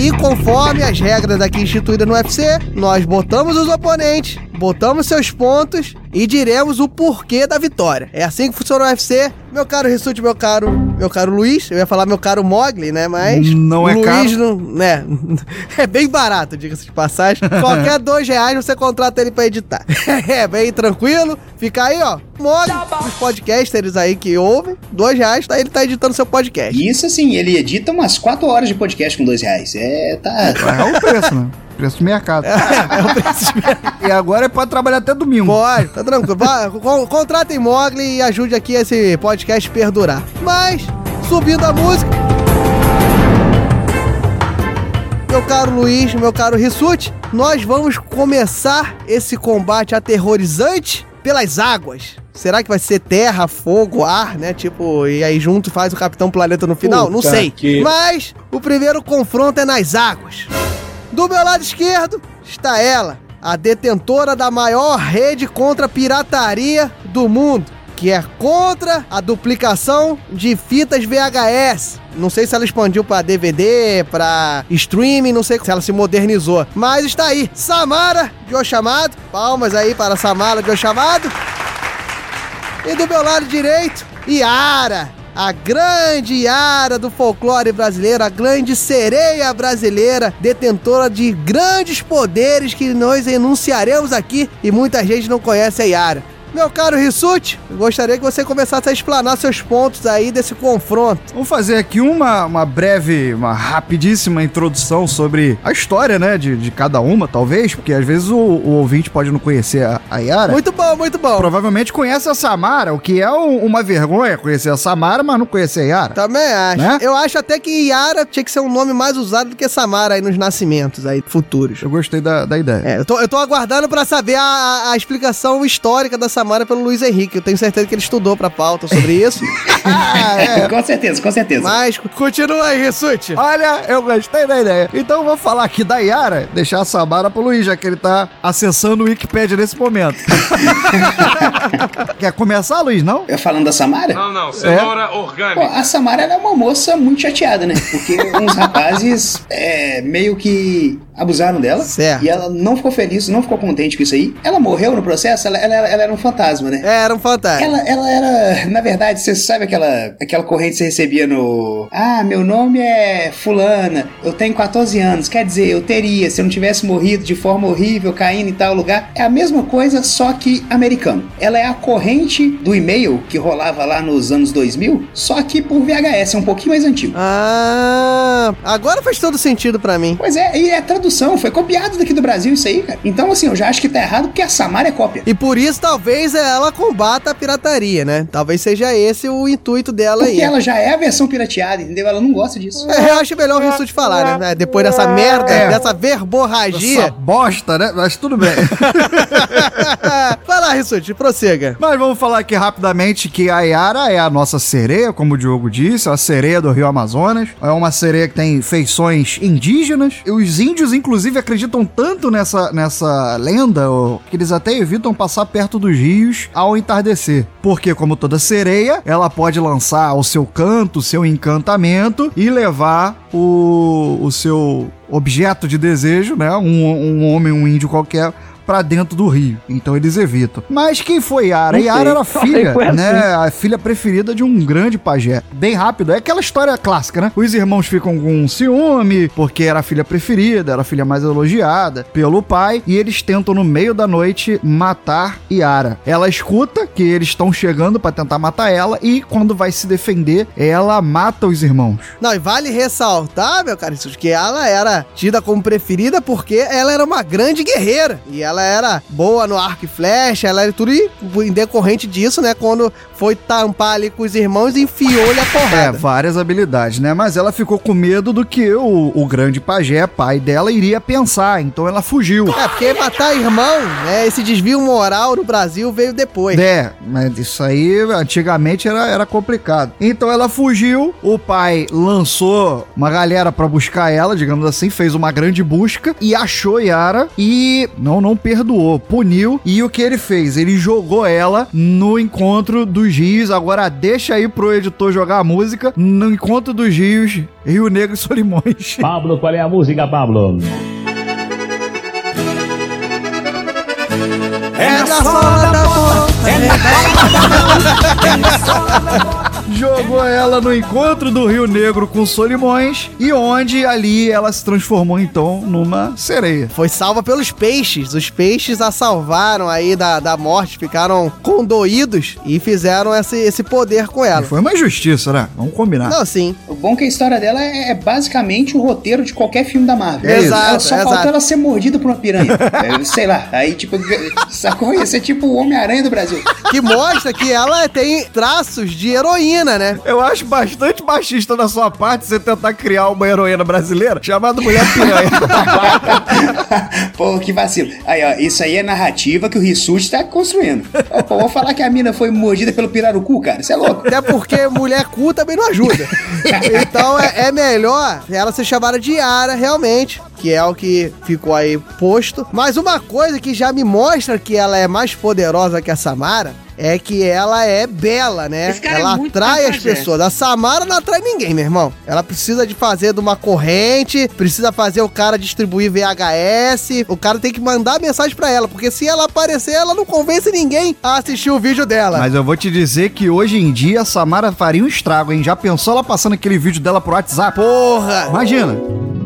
E conforme as regras aqui instituídas no UFC, nós botamos os oponentes, botamos seus pontos e diremos o porquê da vitória. É assim que funciona o UFC. Meu caro Rissuti, meu caro, meu caro Luiz, eu ia falar meu caro Mogli, né? Mas Não é o Luiz caro. não, né? É bem barato, diga-se de passagem. Qualquer dois reais você contrata ele pra editar. É bem tranquilo. Fica aí, ó. Mogli, os podcasters aí que ouvem, dois reais, tá, ele tá editando seu podcast. E isso assim, ele edita umas 4 horas de podcast com dois reais. É, tá. É o preço, né? Preço de mercado. É o preço de E agora pode trabalhar até domingo. Pode, tá tranquilo. Vá, con- contratem Mogli e ajude aqui esse podcast perdurar. Mas, subindo a música. Meu caro Luiz, meu caro Rissuti, nós vamos começar esse combate aterrorizante pelas águas. Será que vai ser terra, fogo, ar, né? Tipo, e aí junto faz o Capitão Planeta no final? Não Puta sei. que- Mas o primeiro confronto é nas águas. Do meu lado esquerdo está ela, a detentora da maior rede contra a pirataria do mundo, que é contra a duplicação de fitas VHS. Não sei se ela expandiu para DVD, para streaming, não sei se ela se modernizou, mas está aí, Samara de Ochamado. Palmas aí para Samara de Ochamado. E do meu lado direito, Yara, a grande Yara do folclore brasileiro, a grande sereia brasileira, detentora de grandes poderes que nós enunciaremos aqui e muita gente não conhece a Yara. Meu caro Rissuti, gostaria que você começasse a explanar seus pontos aí desse confronto. Vamos fazer aqui uma, uma breve, uma rapidíssima introdução sobre a história, né, de, de cada uma, talvez, porque às vezes o, o ouvinte pode não conhecer a, a Yara. Muito bom, muito bom. Provavelmente conhece a Samara, o que é um- uma vergonha conhecer a Samara, mas não conhecer a Yara. Também acho. Né? Eu acho até que Yara tinha que ser um nome mais usado do que Samara aí nos nascimentos aí futuros. Eu gostei da, da ideia. É, eu tô, eu tô aguardando pra saber a, a- a explicação histórica da Samara pelo Luiz Henrique. Eu tenho certeza que ele estudou pra pauta sobre isso. Ah, é. com certeza, com certeza. Mas continua aí, Rissuti. Olha, eu gostei da ideia. Então eu vou falar aqui da Yara, deixar a Samara pro Luiz, já que ele tá acessando o Wikipedia nesse momento. Quer começar, Luiz, não? Eu falando da Samara? Não, não, cenoura orgânica. Pô, a Samara era uma moça muito chateada, né? Porque uns rapazes é, meio que abusaram dela. Certo. E ela não ficou feliz, não ficou contente com isso aí. Ela morreu no processo, ela, ela, era- ela era um fantasma, né? Era um fantasma. Ela, ela era, na verdade, você sabe aquela, aquela corrente que você recebia no. Ah, meu nome é Fulana, eu tenho 14 anos, quer dizer, eu teria, se eu não tivesse morrido de forma horrível, caindo em tal lugar. É a mesma coisa, só que americano. Ela é a corrente do e-mail que rolava lá nos anos 2000, só que por VHS, é um pouquinho mais antigo. Ah, agora faz todo sentido pra mim. Pois é, e é tradução, foi copiado daqui do Brasil isso aí, cara. Então, assim, eu já acho que tá errado porque a Samara é cópia. E por isso, talvez ela combata a pirataria, né? Talvez seja esse o intuito dela aí. Porque ela já é a versão pirateada, entendeu? Ela não gosta disso. É, eu acho melhor o Rissuti falar, né? Depois dessa merda, É. dessa Essa verborragia. bosta, né? Mas tudo bem. Vai lá, Rissuti, prossiga. Mas vamos falar aqui rapidamente que a Yara é a nossa sereia, como o Diogo disse, a sereia do Rio Amazonas. É uma sereia que tem feições indígenas. E os índios, inclusive, acreditam tanto nessa, nessa lenda que eles até evitam passar perto dos rios ao entardecer. Porque, como toda sereia, ela pode lançar o seu canto, o seu encantamento e levar o, o seu objeto de desejo, né? Um, um homem, um índio qualquer pra dentro do rio. Então eles evitam. Mas quem foi Yara? Não sei. Yara era sei filha, que foi assim. né? A filha preferida de um grande pajé. Bem rápido. É aquela história clássica, né? Os irmãos ficam com ciúme, porque era a filha preferida, era a filha mais elogiada pelo pai, e eles tentam no meio da noite matar Yara. Ela escuta que eles estão chegando pra tentar matar ela e quando vai se defender, ela mata os irmãos. Não, e vale ressaltar, meu caro que ela era tida como preferida porque ela era uma grande guerreira. E ela era boa no arco e flecha, ela era tudo em em decorrente disso, né? Quando foi tampar ali com os irmãos, enfiou-lhe a É, porrada. várias habilidades, né? Mas ela ficou com medo do que o, o grande pajé, pai dela, iria pensar. Então ela fugiu. É, porque matar irmão, né? Esse desvio moral no Brasil veio depois. É, mas isso aí antigamente era, era complicado. Então ela fugiu, o pai lançou uma galera pra buscar ela, digamos assim, fez uma grande busca e achou Yara e não não perdoou, puniu e o que ele fez? Ele jogou ela no encontro dos rios. Agora deixa aí pro editor jogar a música no encontro dos rios, Rio Negro e Solimões. Pablo, qual é a música, Pablo? É na sola da bota, jogou ela no encontro do Rio Negro com Solimões e onde ali ela se transformou então numa sereia. Foi salva pelos peixes. Os peixes a salvaram aí da, da morte, ficaram condoídos e fizeram esse, esse poder com ela. E foi uma injustiça, né? Vamos combinar. Não, sim. O bom é que a história dela é, é basicamente o roteiro de qualquer filme da Marvel. É Exato, Ela só exato. faltou ela ser mordida por uma piranha. É, sei lá. Aí, tipo, sacou? Ia ser tipo o Homem-Aranha do Brasil. Que mostra que ela tem traços de heroína, né? Eu acho bastante machista da sua parte você tentar criar uma heroína brasileira chamada Mulher Piranha. Pô, que vacilo. Aí, ó, isso aí é narrativa que o Rissuti tá construindo. Pô, vou falar que a mina foi mordida pelo pirarucu, cara. Isso é louco. Até porque mulher cu também não ajuda. Então é, é melhor ela ser chamada de Yara, realmente. Que é o que ficou aí posto. Mas uma coisa que já me mostra que ela é mais poderosa que a Samara é que ela é bela, né? Esse cara é Ela muito atrai as pessoas. A Samara não atrai ninguém, meu irmão. Ela precisa de fazer de uma corrente, precisa fazer o cara distribuir VHS. O cara tem que mandar mensagem pra ela, porque se ela aparecer, ela não convence ninguém a assistir o vídeo dela. Mas eu vou te dizer que hoje em dia a Samara faria um estrago, hein? Já pensou ela passando aquele vídeo dela pro WhatsApp? Porra! Imagina.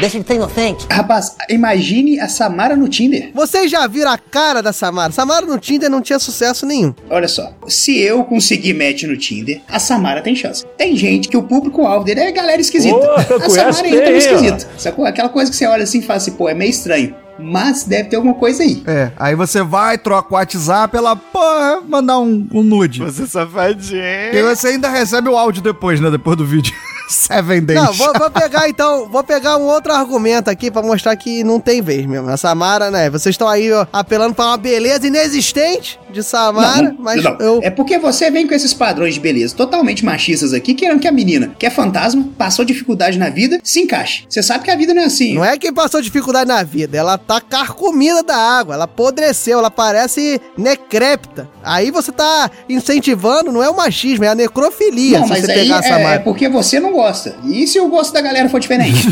Deixa de ter inocente. Rapaz, imagine a Samara no Tinder. Vocês já viram a cara da Samara? Samara no Tinder não tinha sucesso nenhum. Olha só, se eu conseguir match no Tinder, a Samara tem chance. Tem gente que o público-alvo dele é galera esquisita. Ô, a Samara ainda é bem, esquisita. Sacou? Aquela coisa que você olha assim e fala assim, pô, é meio estranho. Mas deve ter alguma coisa aí. É, aí você vai, troca o WhatsApp, ela, porra, mandar um, um nude. Você safadinho. E você ainda recebe o áudio depois, né? Depois do vídeo. Seven days. Não, vou, vou pegar então, vou pegar um outro argumento aqui pra mostrar que não tem vez mesmo. A Samara, né? Vocês estão aí ó, apelando pra uma beleza inexistente de Samara, Não, mas não. eu. É porque você vem com esses padrões de beleza totalmente machistas aqui, querendo que a menina, que é fantasma, passou dificuldade na vida, se encaixe. Você sabe que a vida não é assim. Não é quem passou dificuldade na vida, ela tá carcomida da água, ela apodreceu, ela parece necrépita. Aí você tá incentivando, não é o machismo, é a necrofilia, Não, se mas você aí pegar a é, é Samara. porque você não gosta. E se o gosto da galera for diferente?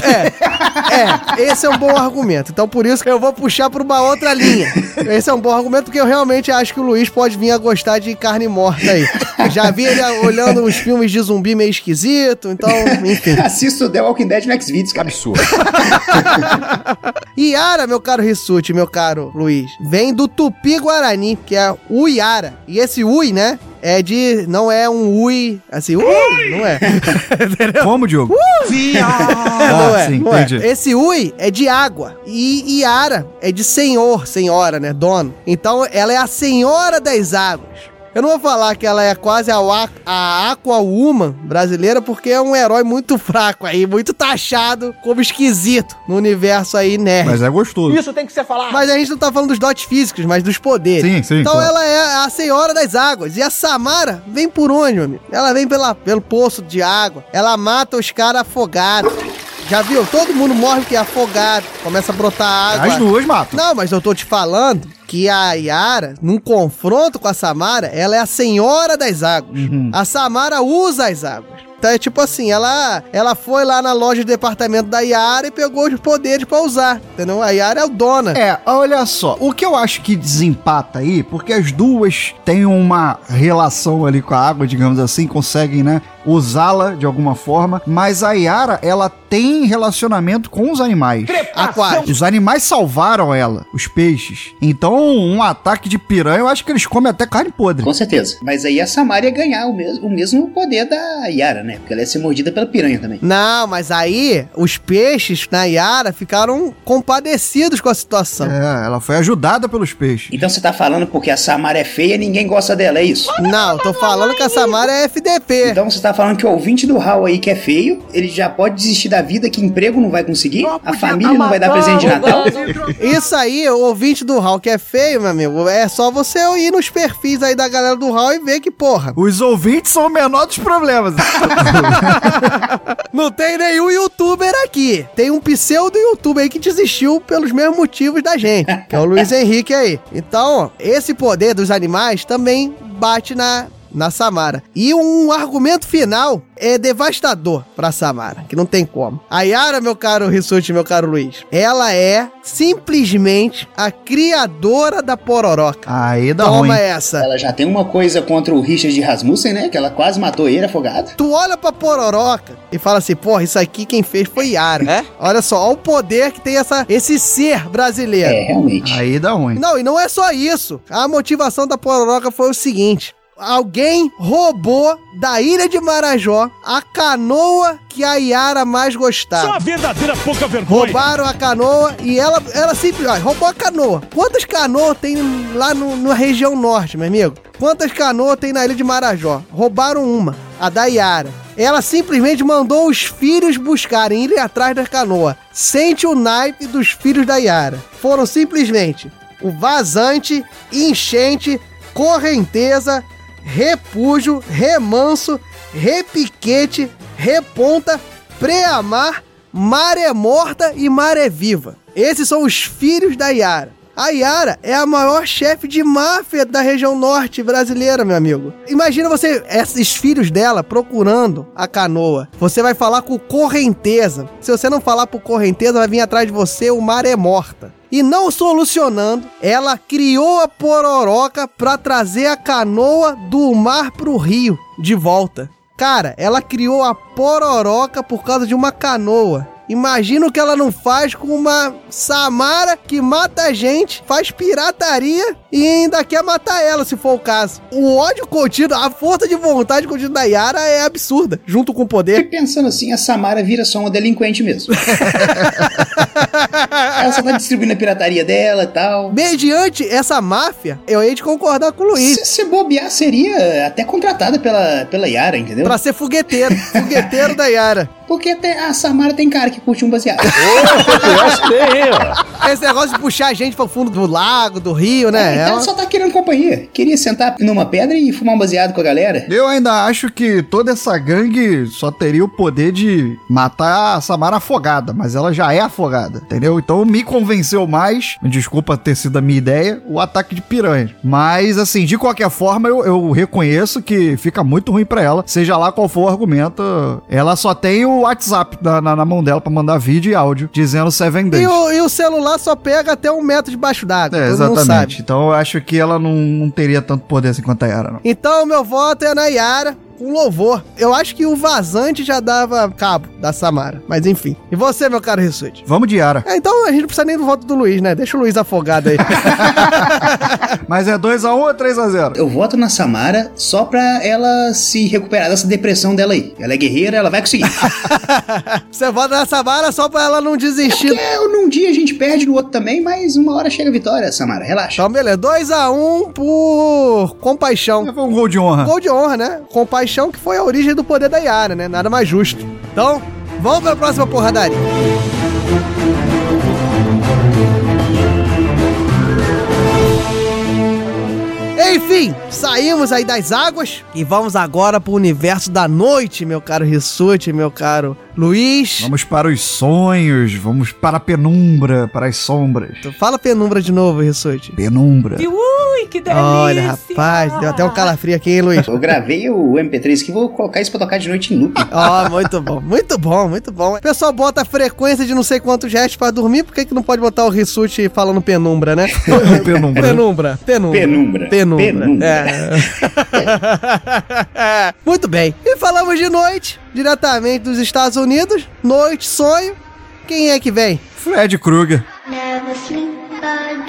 É, esse é um bom argumento. Então por isso que eu vou puxar pra uma outra linha. Esse é um bom argumento porque eu realmente acho que o Luiz pode vir a gostar de carne morta aí. Eu já vi ele olhando uns filmes de zumbi meio esquisito, então, enfim. Assisto The Walking Dead no Xvideos, cara. Absurdo. Iara, meu caro Rissuti, meu caro Luiz, vem do Tupi-Guarani, que é Uiara. E esse Ui, né? É de. Não é um Ui. Assim, Ui, não é. Como, Diogo? não Ah, é, sim, não é. entendi. Esse Ui é de água. E Iara é de senhor, senhora, né? Dono. Então ela é a senhora das águas. Eu não vou falar que ela é quase a, a Aqua Woman brasileira, porque é um herói muito fraco aí, muito taxado como esquisito no universo aí nerd. Mas é gostoso. Isso tem que ser falado. Mas a gente não tá falando dos dotes físicos, mas dos poderes. Sim, sim, Então claro. ela é a senhora das águas. E a Samara vem por onde, meu amigo? Ela vem pela, pelo poço de água. Ela mata os caras afogados. Já viu? Todo mundo morre porque é afogado. Começa a brotar água. As duas matam. Não, mas eu tô te falando que a Yara, num confronto com a Samara, ela é a senhora das águas. Uhum. A Samara usa as águas. Então é tipo assim, ela, ela foi lá na loja de departamento da Yara e pegou os poderes pra usar, entendeu? A Yara é o dona. É, olha só, o que eu acho que desempata aí, porque as duas têm uma relação ali com a água, digamos assim, conseguem, né, usá-la de alguma forma, mas a Yara, ela tem relacionamento com os animais. Aquários. Os animais salvaram ela, os peixes. Então, um ataque de piranha, eu acho que eles comem até carne podre. Com certeza. Mas aí a Samara ia ganhar o mesmo, o mesmo poder da Yara, né? Porque ela ia ser mordida pela piranha também. Não, mas aí os peixes na Yara ficaram compadecidos com a situação. É, ela foi ajudada pelos peixes. Então você tá falando porque a Samara é feia e ninguém gosta dela, é isso? Não, eu tô falando que a Samara é FDP. Então você tá falando que o ouvinte do Hall aí que é feio, ele já pode desistir da vida, que emprego não vai conseguir, a família não vai dar presente de Natal. Isso aí, o ouvinte do Hall que é feio, meu amigo, é só você ir nos perfis aí da galera do Hall e ver que, porra, Os ouvintes são o menor dos problemas. não tem nenhum youtuber aqui. Tem um pseudo youtuber aí que desistiu pelos mesmos motivos da gente, que é o Luiz Henrique aí. Então, esse poder dos animais também bate na na Samara. E um argumento final é devastador pra Samara, que não tem como. A Yara, meu caro Rissuti, meu caro Luiz, ela é simplesmente a criadora da pororoca. Aí dá Toma ruim. essa. Ela já tem uma coisa contra o Richard Rasmussen, né? Que ela quase matou ele afogado. Tu olha pra pororoca e fala assim, porra, isso aqui quem fez foi Yara. É? Olha só, olha o poder que tem essa, esse ser brasileiro. É, realmente. Aí dá ruim. Não, e não é só isso. A motivação da pororoca foi o seguinte. Alguém roubou da ilha de Marajó a canoa que a Yara mais gostava. verdadeira pouca vergonha. Roubaram a canoa e ela, ela simplesmente roubou a canoa. Quantas canoas tem lá no, na região norte, meu amigo? Quantas canoas tem na ilha de Marajó? Roubaram uma, a da Yara. Ela simplesmente mandou os filhos buscarem, irem atrás da canoa. Sente o naipe dos filhos da Yara. Foram simplesmente o vazante, enchente, correnteza, repúdio, remanso, repiquete, reponta, preamar, maré morta e maré viva. Esses são os filhos da Yara. A Yara é a maior chefe de máfia da região norte brasileira, meu amigo. Imagina você, esses filhos dela, procurando a canoa. Você vai falar com Correnteza. Se você não falar pro Correnteza, vai vir atrás de você o Maré Morta. E não solucionando, ela criou a pororoca pra trazer a canoa do mar pro rio de volta. Cara, ela criou a pororoca por causa de uma canoa. Imagina o que ela não faz com uma Samara que mata a gente, faz pirataria e ainda quer matar ela, se for o caso. O ódio contido, a força de vontade contida da Yara é absurda, junto com o E poder. pensando assim, a Samara vira só uma delinquente mesmo. ela só tá distribuindo a pirataria dela e tal. Mediante essa máfia, eu hei de concordar com o Luiz. Se, se bobear, seria até contratada pela, pela Yara, entendeu? Pra ser fogueteiro. fogueteiro da Yara. Porque até a Samara tem cara que curte um baseado. Esse negócio de puxar a gente pro fundo do lago, do rio, né? então É ela só tá querendo companhia. Queria sentar numa pedra e fumar um baseado com a galera. Eu ainda acho que toda essa gangue só teria o poder de matar a Samara afogada, mas ela já é afogada, entendeu? Então me convenceu mais, me desculpa ter sido a minha ideia, o ataque de piranha. Mas, assim, de qualquer forma, eu, eu reconheço que fica muito ruim pra ela, seja lá qual for o argumento. Ela só tem o WhatsApp na, na- na mão dela pra mandar vídeo e áudio dizendo Seven Days. E o, e o celular só pega até um metro debaixo d'água. É, exatamente. Então eu acho que ela não, não teria tanto poder assim quanto a Yara, não. Então, meu voto é na Yara, com louvor. Eu acho que o vazante já dava cabo da Samara. Mas enfim. E você, meu caro Rissuti? Vamos de Yara. É, então a gente não precisa nem do voto do Luiz, né? Deixa o Luiz afogado aí. Mas é 2x1 ou 3x0? Eu voto na Samara só pra ela se recuperar dessa depressão dela aí. Ela é guerreira, ela vai conseguir. você vota na Samara só pra ela não desistir. É, num dia a gente perde, no outro também, mas uma hora chega a vitória, Samara. Relaxa. Então, beleza. 2x1 por compaixão. Foi um gol de honra. Gol de honra, né? Compaixão que foi a origem do poder da Yara, né? Nada mais justo. Então, vamos pra próxima porradaria. Enfim, saímos aí das águas e vamos agora pro universo da noite, meu caro Rissuti, meu caro Luiz. Vamos para os sonhos, vamos para a penumbra, para as sombras. Fala penumbra de novo, Rissuti. Penumbra. Ui, que delícia! Olha, rapaz, deu até um calafrio aqui, hein, Luiz? Eu gravei o MP3 aqui, vou colocar isso pra tocar de noite em loop. Ó, muito bom, muito bom, muito bom. O pessoal bota a frequência de não sei quantos gestos pra dormir, por que, que não pode botar o Rissuti falando penumbra, né? Penumbra. penumbra, penumbra. Penumbra. Penumbra. Penumbra. É. Muito bem. E falamos de noite, diretamente dos Estados Unidos. Noite, sonho. Quem é que vem? Fred Krueger.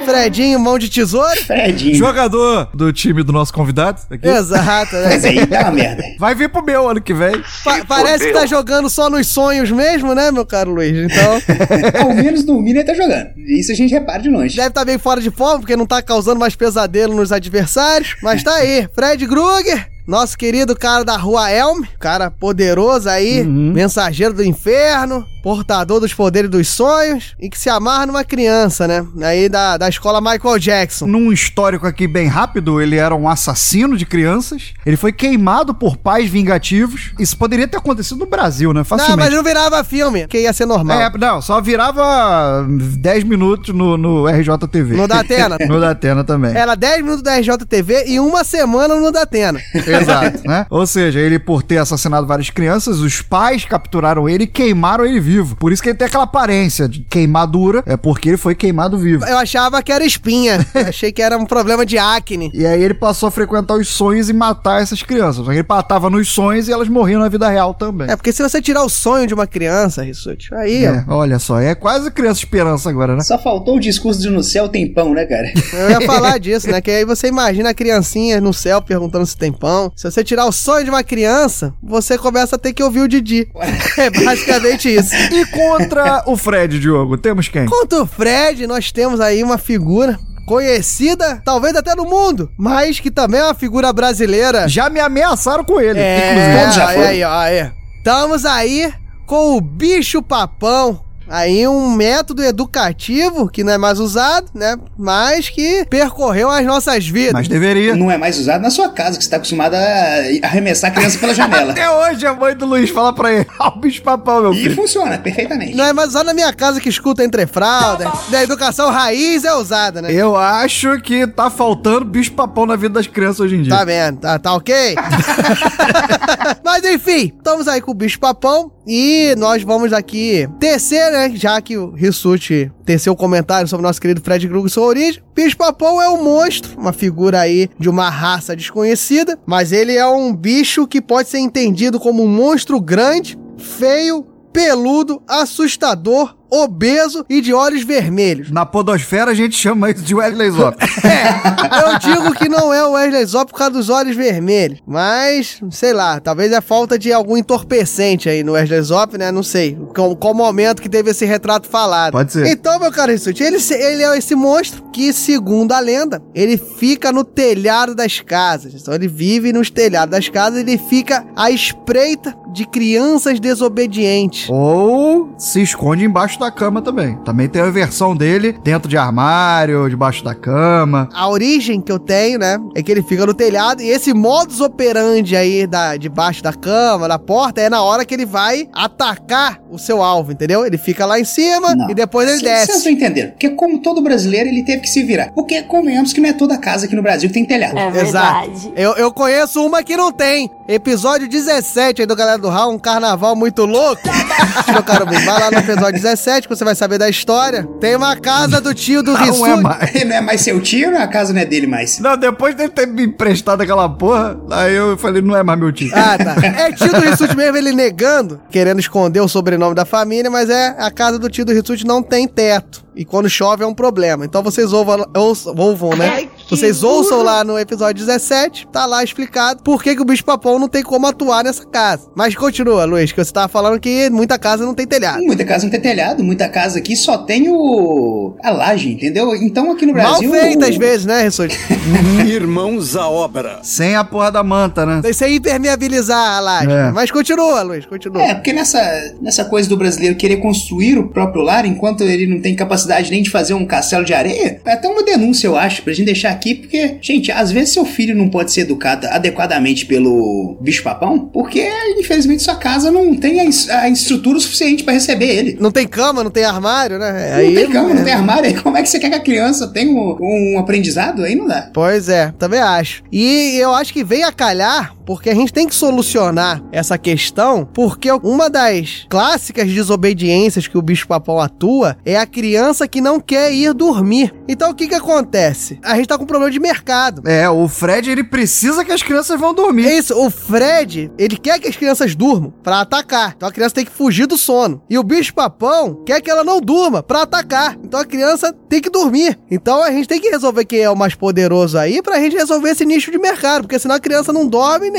Fredinho, mão de tesoura? Fredinho. Jogador do time do nosso convidado. Aqui. Exato, né? Mas aí dá uma merda. Vai vir pro meu ano que vem. Pa- parece que tá jogando só nos sonhos mesmo, né, meu caro Luiz? Então, Ao menos dormindo ele tá jogando. Isso a gente repara de longe. deve estar bem fora de forma, porque não tá causando mais pesadelo nos adversários. Mas tá aí, Fred Krueger. Nosso querido cara da Rua Elm, cara poderoso aí, mensageiro do inferno, portador dos poderes dos sonhos e que se amarra numa criança, né? Aí da, da escola Michael Jackson. Num histórico aqui bem rápido, ele era um assassino de crianças. Ele foi queimado por pais vingativos. Isso poderia ter acontecido no Brasil, né? Não, Facilmente. mas não virava filme, que ia ser normal. É, não, só virava 10 minutos no, no RJTV. No Datena. no Datena também. Era 10 minutos da RJTV e uma semana no Datena. Exato, né? Ou seja, ele por ter assassinado várias crianças, os pais capturaram ele e queimaram ele vivo. Por isso que ele tem aquela aparência de queimadura, é porque ele foi queimado vivo. Eu achava que era espinha. Achei que era um problema de acne. E aí ele passou a frequentar os sonhos e matar essas crianças. Só que ele matava nos sonhos e elas morriam na vida real também. É, porque se você tirar o sonho de uma criança, Rissuti, aí, É, olha só, é quase criança esperança agora, né? Só faltou o discurso de no céu tem pão, né, cara? eu ia falar disso, né? Que aí você imagina a criancinha no céu perguntando se tem pão. Se você tirar o sonho de uma criança, você começa a ter que ouvir o Didi. É basicamente isso. E contra o Fred, Diogo, temos quem? Contra o Fred, nós temos aí uma figura conhecida, talvez até no mundo, mas que também é uma figura brasileira. Já me ameaçaram com ele, É, já aí, aí, aí. Estamos aí com o bicho papão. Aí um método educativo que não é mais usado, né? Mas que percorreu as nossas vidas. Mas deveria. Não é mais usado na sua casa, que você tá acostumado a arremessar a criança pela janela. Até hoje a mãe do Luiz fala pra ele, ah, o bicho papão, meu E filho. funciona perfeitamente. Não é mais usado na minha casa que escuta entre fraldas. Da educação raiz é usada, né? Eu acho que tá faltando bicho papão na vida das crianças hoje em dia. Tá vendo? Tá, tá ok? Mas enfim, estamos aí com o bicho papão e nós vamos aqui tecer, né? Já que o Rissuti teceu o comentário sobre o nosso querido Fred Krueger sua origem. Bicho papão é um monstro, uma figura aí de uma raça desconhecida, mas ele é um bicho que pode ser entendido como um monstro grande, feio, peludo, assustador, obeso e de olhos vermelhos. Na podosfera a gente chama isso de Wesley Zop. Eu digo que não é o Wesley Zop por causa dos olhos vermelhos, mas, sei lá, talvez é falta de algum entorpecente aí no Wesley Zop, né? Não sei. Qual, qual momento que teve esse retrato falado. Pode ser. Então, meu caro Rissuti, ele, ele é esse monstro que, segundo a lenda, ele fica no telhado das casas. Então ele vive nos telhados das casas, ele fica à espreita de crianças desobedientes. Ou se esconde embaixo da cama também. Também tem a versão dele dentro de armário, debaixo da cama. A origem que eu tenho, né, é que ele fica no telhado e esse modus operandi aí da, debaixo da cama, da porta, é na hora que ele vai atacar o seu alvo, entendeu? Ele fica lá em cima Não. e depois ele Vocês desce. não entenderam. Porque como todo brasileiro, ele teve que se virar. Porque convenhamos que não é toda casa aqui no Brasil que tem telhado. É Exato. verdade. Eu, eu conheço uma que não tem. Episódio 17 aí do Galera do Raul, um carnaval muito louco. Meu caro vai lá no episódio 17 que você vai saber da história. Tem uma casa do tio do é Rissuti. mais. Ele não é mais seu tio, a casa não é dele mais. Não, depois dele ter me emprestado aquela porra, aí eu falei, não é mais meu tio. Ah, tá. É tio do Rissuti mesmo, ele negando, querendo esconder o sobrenome da família, mas é a casa do tio do Rissuti não tem teto. E quando chove é um problema. Então vocês ouvam, ouçam, ouvam né? vocês ouçam lá no episódio 17, tá lá explicado por que, que o bicho papão não tem como atuar nessa casa. Mas continua, Luiz, que você tava falando que muita casa não tem telhado. Muita casa não tem telhado, muita casa aqui só tem o. a laje, entendeu? Então aqui no Mal Brasil. feita o- às vezes, né, Rissuti? Irmãos à obra. Sem a porra da manta, né? Isso aí impermeabilizar a laje. É. Mas continua, Luiz, continua. É, porque nessa, nessa coisa do brasileiro querer construir o próprio lar enquanto ele não tem capacidade nem de fazer um castelo de areia, é até uma denúncia, eu acho, pra gente deixar aqui, porque, gente, às vezes seu filho não pode ser educado adequadamente pelo bicho-papão, porque, infelizmente, sua casa não tem a, a estrutura suficiente pra receber ele. Não tem cama, não tem armário, né? não tem cama, não tem armário, aí como é que você quer que a criança tenha um, um aprendizado? Aí não dá. Pois é, também acho. E eu acho que vem a calhar, porque a gente tem que solucionar essa questão, porque uma das clássicas desobediências que o bicho-papão atua é a criança que não quer ir dormir. Então o que que acontece? A gente tá com um problema de mercado. É, o Fred, ele precisa que as crianças vão dormir. É isso, o Fred, ele quer que as crianças durmam pra atacar. Então a criança tem que fugir do sono. E o bicho-papão quer que ela não durma pra atacar. Então a criança tem que dormir. Então a gente tem que resolver quem é o mais poderoso aí pra gente resolver esse nicho de mercado. Porque senão a criança não dorme nem,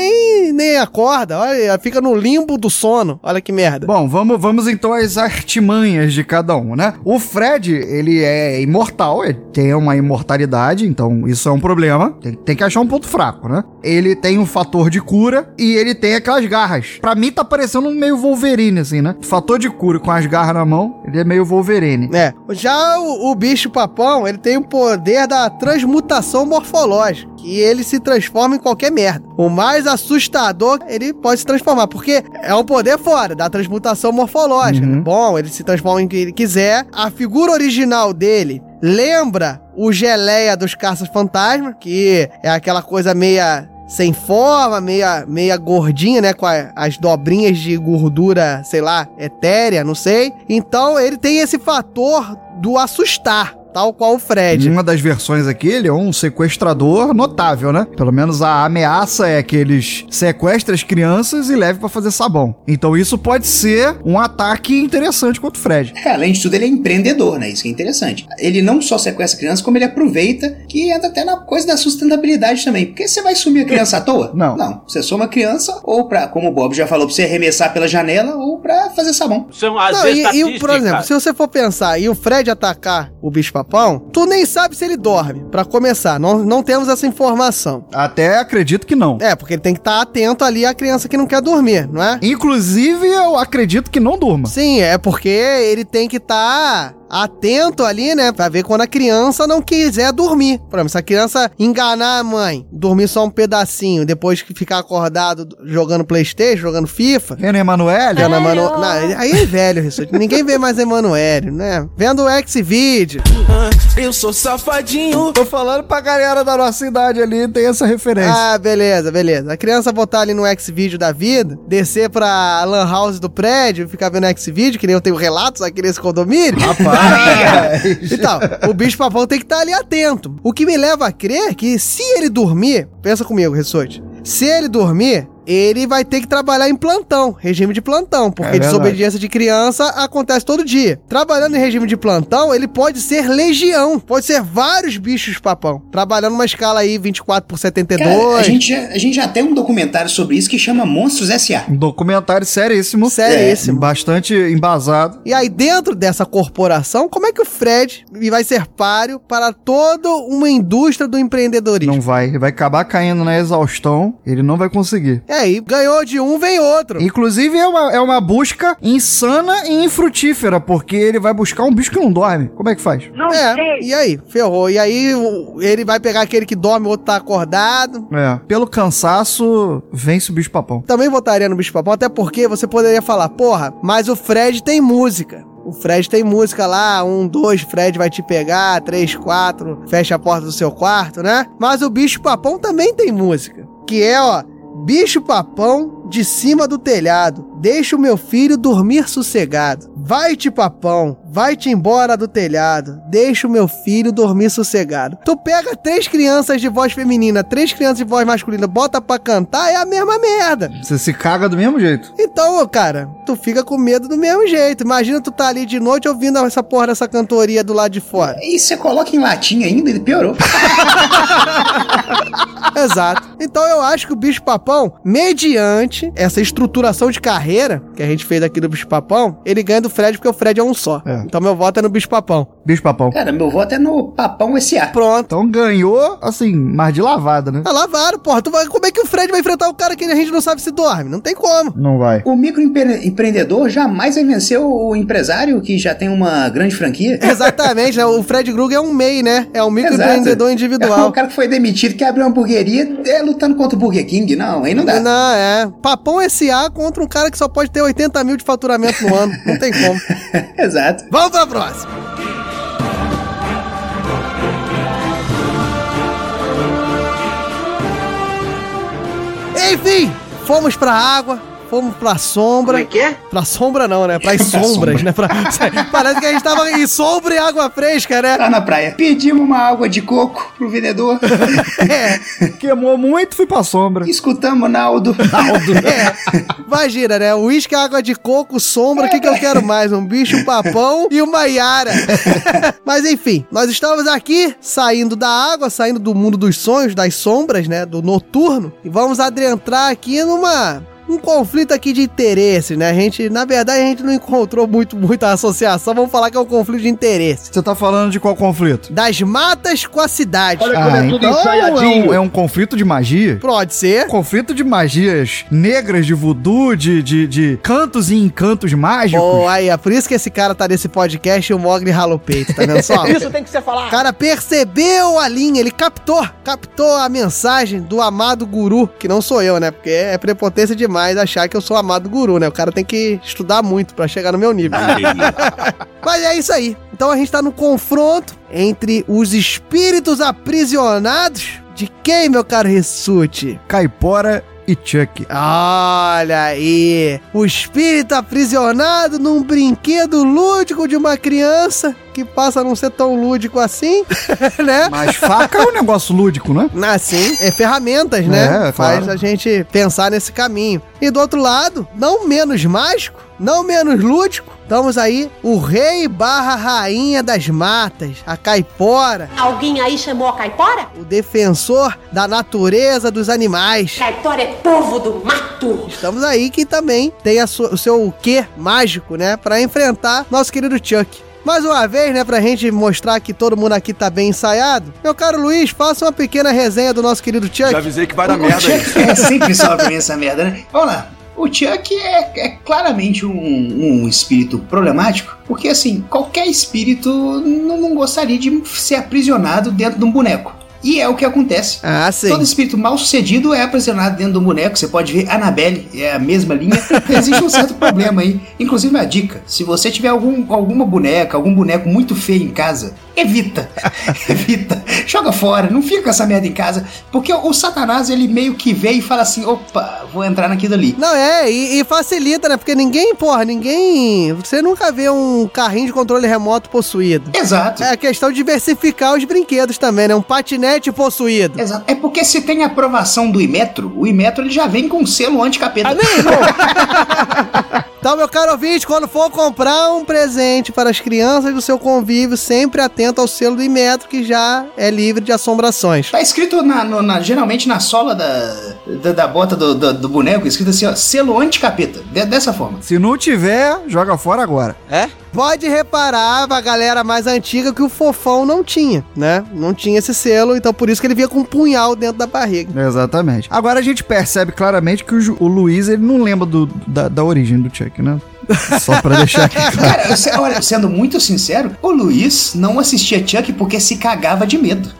nem acorda. Olha, fica no limbo do sono. Olha que merda. Bom, vamos, vamos então às artimanhas de cada um, né? O Fred, ele é imortal, ele tem uma imortalidade, então isso é um problema. Tem, tem que achar um ponto fraco, né? Ele tem um fator de cura e ele tem aquelas garras. Pra mim tá parecendo um meio Wolverine, assim, né? Fator de cura com as garras na mão, ele é meio Wolverine. É, já o, o bicho papão, ele tem o poder da transmutação morfológica, que ele se transforma em qualquer merda. O mais assustador, ele pode se transformar, porque é um poder fora da transmutação morfológica. né? Bom, ele se transforma em que ele quiser. A figura original dele lembra o geleia dos caças fantasma, que é aquela coisa meia sem forma, meia, meia gordinha, né? Com a- as dobrinhas de gordura, sei lá, etérea, não sei. Então ele tem esse fator do assustar, tal qual o Fred. Uma das versões aqui, ele é um sequestrador notável, né? Pelo menos a ameaça é que eles sequestrem as crianças e levem pra fazer sabão. Então isso pode ser um ataque interessante contra o Fred. É, além de tudo, ele é empreendedor, né? Isso que é interessante. Ele não só sequestra criança, como ele aproveita, que entra até na coisa da sustentabilidade também. Porque você vai sumir a criança à toa? Não. Não. Você soma a criança, ou pra, como o Bob já falou, pra você arremessar pela janela, ou pra fazer sabão. São as Não, e, e, por exemplo, se você for pensar e o Fred atacar o bicho-papão, tu nem sabe se ele dorme. Pra começar, não, não temos essa informação. Até acredito que não. É, porque ele tem que estar atento ali à criança que não quer dormir, não é? Inclusive, eu acredito que não durma. Sim, é porque ele tem que estar atento ali, né? Pra ver quando a criança não quiser dormir. Por exemplo, se a criança enganar a mãe, dormir só um pedacinho, depois que ficar acordado jogando Playstation, jogando FIFA. Renan Emanuele? Vendo Emanu... Não, aí é velho, isso. Ninguém vê mais Emanuele, né? Vendo o X-Video. Eu sou safadinho. Tô falando pra galera da nossa idade ali, tem essa referência. Ah, beleza, beleza. A criança botar ali no X-Video da vida, descer pra Lan House do prédio, ficar vendo X-Video, que nem eu tenho relatos aqui nesse condomínio. Rapaz! Então, o bicho papão tem que estar ali atento. O que me leva a crer que se ele dormir, pensa comigo, Ressorte. Se ele dormir, ele vai ter que trabalhar em plantão, regime de plantão, porque É desobediência de criança acontece todo dia. Trabalhando em regime de plantão, ele pode ser legião, pode ser vários bichos papão, trabalhando numa escala aí 24 por 72. Cara, a gente, já, a gente já tem um documentário sobre isso que chama Monstros S.A. Um documentário seríssimo. Seríssimo. É, bastante embasado. E aí, dentro dessa corporação, como é que o Fred vai ser páreo para toda uma indústria do empreendedorismo? Não vai. Ele vai acabar caindo na exaustão. Ele não vai conseguir. E aí, ganhou de um, vem outro. Inclusive, é uma, é uma busca insana e infrutífera, porque ele vai buscar um bicho que não dorme. Como é que faz? é, e aí? Ferrou. E aí, ele vai pegar aquele que dorme, o outro tá acordado. É. Pelo cansaço, vence o bicho papão. Também votaria no Bicho Papão, até porque você poderia falar, porra, mas o Fred tem música. O Fred tem música lá, um, dois, Fred vai te pegar, três, quatro, fecha a porta do seu quarto, né? Mas o Bicho Papão também tem música, que é, ó, Bicho Papão de cima do telhado, deixa o meu filho dormir sossegado. Vai-te, papão, vai-te embora do telhado, deixa o meu filho dormir sossegado. Tu pega três crianças de voz feminina, três crianças de voz masculina, bota pra cantar, é a mesma merda. Você se caga do mesmo jeito. Então, ô, cara, tu fica com medo do mesmo jeito. Imagina tu tá ali de noite ouvindo essa porra dessa cantoria do lado de fora. E você coloca em latim ainda, ele piorou. Exato. Então eu acho que o Bicho Papão, mediante essa estruturação de carreira que a gente fez aqui do Bicho Papão, ele ganha do Fred porque o Fred é um só. É. Então meu voto é no Bicho Papão. Bicho papão. Cara, meu voto é no Papão S.A. Pronto. Então ganhou, assim, mas de lavada, né? Tá lavado, porra. Tu vai, como é que o Fred vai enfrentar o cara que a gente não sabe se dorme? Não tem como. Não vai. O microempreendedor jamais vai vencer o empresário que já tem uma grande franquia. Exatamente, né? O Fred Krueger é um MEI, né? É um microempreendedor individual. O cara que foi demitido, que abriu uma hamburgueria, é lutando contra o Burger King. Não, aí não dá. Não, é. Papão SA contra um cara que só pode ter 80 mil de faturamento no ano. Não tem como. Exato. Vamos pra próxima. Enfim, fomos pra água, fomos pra sombra. Como é que é? Pra sombra não, né? Pras sombras, né? Pra- Parece que a gente tava em sombra e água fresca, né? Lá na praia. Pedimos uma água de coco pro vendedor. É, Queimou muito, fui pra sombra. Escutamos Naldo. é. Imagina, né? Uísque, água de coco, sombra, o que, que eu quero mais? Um bicho papão e uma Yara. Mas enfim, nós estamos aqui saindo da água, saindo do mundo dos sonhos, das sombras, né? Do noturno. E vamos adentrar aqui numa. Um conflito aqui de interesses, né? A gente, na verdade, a gente não encontrou muito, muita associação. Vamos falar que é um conflito de interesse. Você tá falando de qual conflito? Das matas com a cidade. Ah, então é um, é um conflito de magia? Pode ser. Conflito de magias negras, de voodoo, de, de, de cantos e encantos mágicos. Oh, aí, é por isso que esse cara tá nesse podcast e o Mogli rala o peito, tá vendo só? Isso tem que ser falado. O cara percebeu a linha, ele captou, captou a mensagem do amado guru, que não sou eu, né? Porque é prepotência demais achar que eu sou amado guru, né? O cara tem que estudar muito pra chegar no meu nível. Mas é isso aí. Então a gente tá no confronto entre os espíritos aprisionados de quem, meu caro Ressute? Caipora e Chuck. Olha aí, o espírito aprisionado num brinquedo lúdico de uma criança que passa a não ser tão lúdico assim, né? Mas faca é um negócio lúdico, né? Assim, é ferramentas, né? É, Faz claro. a gente pensar nesse caminho. E do outro lado, não menos mágico, não menos lúdico, estamos aí o rei barra rainha das matas, a caipora, Alguém aí chamou a caipora? o defensor da natureza dos animais. Caipora é povo do mato. Estamos aí que também tem a sua- o seu quê mágico, né? Pra enfrentar nosso querido Chuck. Mais uma vez, né, pra gente mostrar que todo mundo aqui tá bem ensaiado, meu caro Luiz, faça uma pequena resenha do nosso querido Chuck. Já avisei que vai dar O merda aí. Chuck é sempre sobra pra mim essa merda, né? Vamos lá. O Chuck é, é claramente um, um espírito problemático, porque assim, qualquer espírito não, não gostaria de ser aprisionado dentro de um boneco. E é o que acontece. Ah, sim. Todo espírito mal sucedido é aprisionado dentro de um boneco. Você pode ver Annabelle, é a mesma linha. Existe um certo problema aí. Inclusive, uma dica: se você tiver algum, alguma boneca, algum boneco muito feio em casa, evita. evita. Joga fora, não fica com essa merda em casa. Porque o, Satanás, ele meio que vê e fala assim: opa, vou entrar naquilo ali. Não, é, e, e facilita, né? Porque ninguém, porra, ninguém. Você nunca vê um carrinho de controle remoto possuído. Exato. É a questão de diversificar os brinquedos também, né? Um patinete possuído. Exato. É porque se tem aprovação do Imetro, o Imetro ele já vem com selo anti-capeta. Então, meu caro ouvinte, quando for comprar um presente para as crianças do seu convívio, sempre atento ao selo do Imetro, que já é livre de assombrações. Tá escrito na, no- na- geralmente na sola da, da, da bota do, do, do boneco, escrito assim, ó, selo anti-capeta. De- dessa forma. Se não tiver, joga fora agora. É? Pode reparar, a galera mais antiga, que o fofão não tinha, né? Não tinha esse selo, então por isso que ele vinha com um punhal dentro da barriga. Exatamente. Agora a gente percebe claramente que o, o Luiz, ele não lembra do- da, da origem do Chuck, né? Só pra deixar aqui claro. Cara, se- olha, sendo muito sincero, o Luiz não assistia Chuck porque se cagava de medo.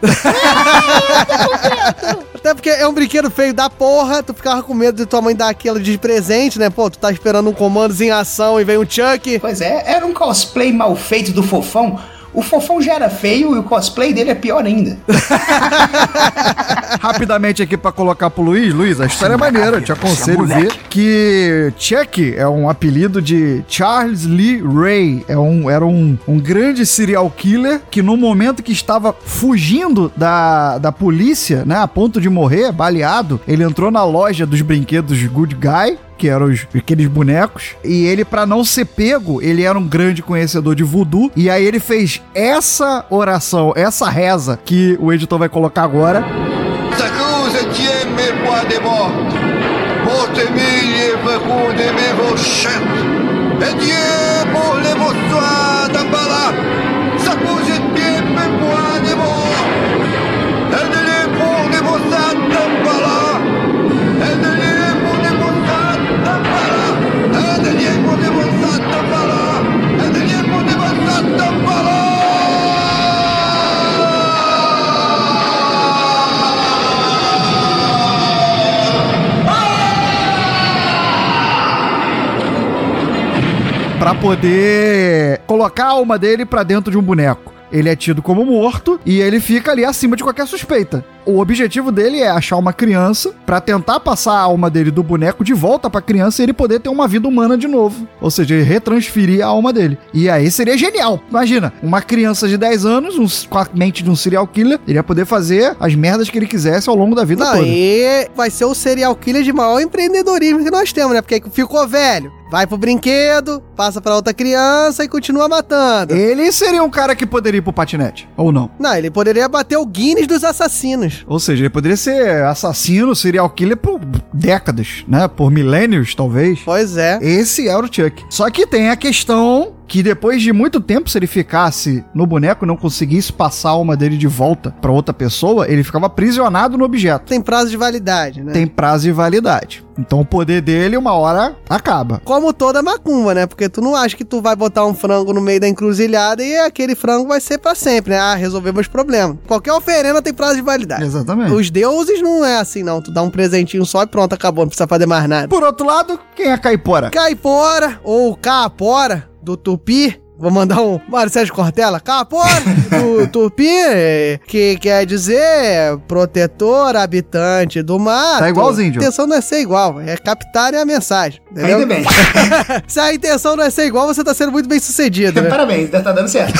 Até porque é um brinquedo feio da porra, tu ficava com medo de tua mãe dar aquilo de presente, né? Pô, tu tá esperando um comandos em ação e vem um Chuck. Pois é, era um cosplay mal feito do Fofão. O Fofão já era feio e o cosplay dele é pior ainda. Rapidamente aqui pra colocar pro Luiz. Luiz, a história é maneira. Eu te aconselho a ver que Chuck é um apelido de Charles Lee Ray. É um, era um, um grande serial killer que no momento que estava fugindo da, da polícia, né, a ponto de morrer, baleado, ele entrou na loja dos brinquedos Good Guy que eram os, aqueles bonecos. E ele, pra não ser pego, ele era um grande conhecedor de voodoo. E aí ele fez essa oração, essa reza que o editor vai colocar agora. Chètes. Et pour les Pra poder colocar a alma dele pra dentro de um boneco. Ele é tido como morto e ele fica ali acima de qualquer suspeita. O objetivo dele é achar uma criança pra tentar passar a alma dele do boneco de volta pra criança e ele poder ter uma vida humana de novo. Ou seja, ele retransferir a alma dele. E aí seria genial. Imagina, uma criança de 10 anos, um, com a mente de um serial killer, ele ia poder fazer as merdas que ele quisesse ao longo da vida Não, toda. e vai ser o serial killer de maior empreendedorismo que nós temos, né? Porque ficou velho, vai pro brinquedo, passa pra outra criança e continua matando. Ele seria um cara que poderia ir pro patinete, ou não? Não, ele poderia bater o Guinness dos assassinos. Ou seja, ele poderia ser assassino, serial killer por décadas, né? Por milênios, talvez. Pois é. Esse era o Chuck. Só que tem a questão que depois de muito tempo, se ele ficasse no boneco e não conseguisse passar a alma dele de volta pra outra pessoa, ele ficava aprisionado no objeto. Tem prazo de validade, né? Tem prazo de validade. Então o poder dele, uma hora, acaba. Como toda macumba, né? Porque tu não acha que tu vai botar um frango no meio da encruzilhada e aquele frango vai ser pra sempre, né? Ah, resolvemos os problemas. Qualquer oferenda tem prazo de validade. Exatamente. Os deuses não é assim, não. Tu dá um presentinho só e pronto, acabou. Não precisa fazer mais nada. Por outro lado, quem é Caipora? Caipora, ou Capora, do Tupi. Vou mandar um Mário Sérgio Cortella. Capora, do Tupi, que quer dizer protetor, habitante do mar. Tá igualzinho, A intenção não é ser igual, é captar a mensagem. Entendeu? Ainda bem. Se a intenção não é ser igual, você tá sendo muito bem sucedido, né? Parabéns, tá dando certo.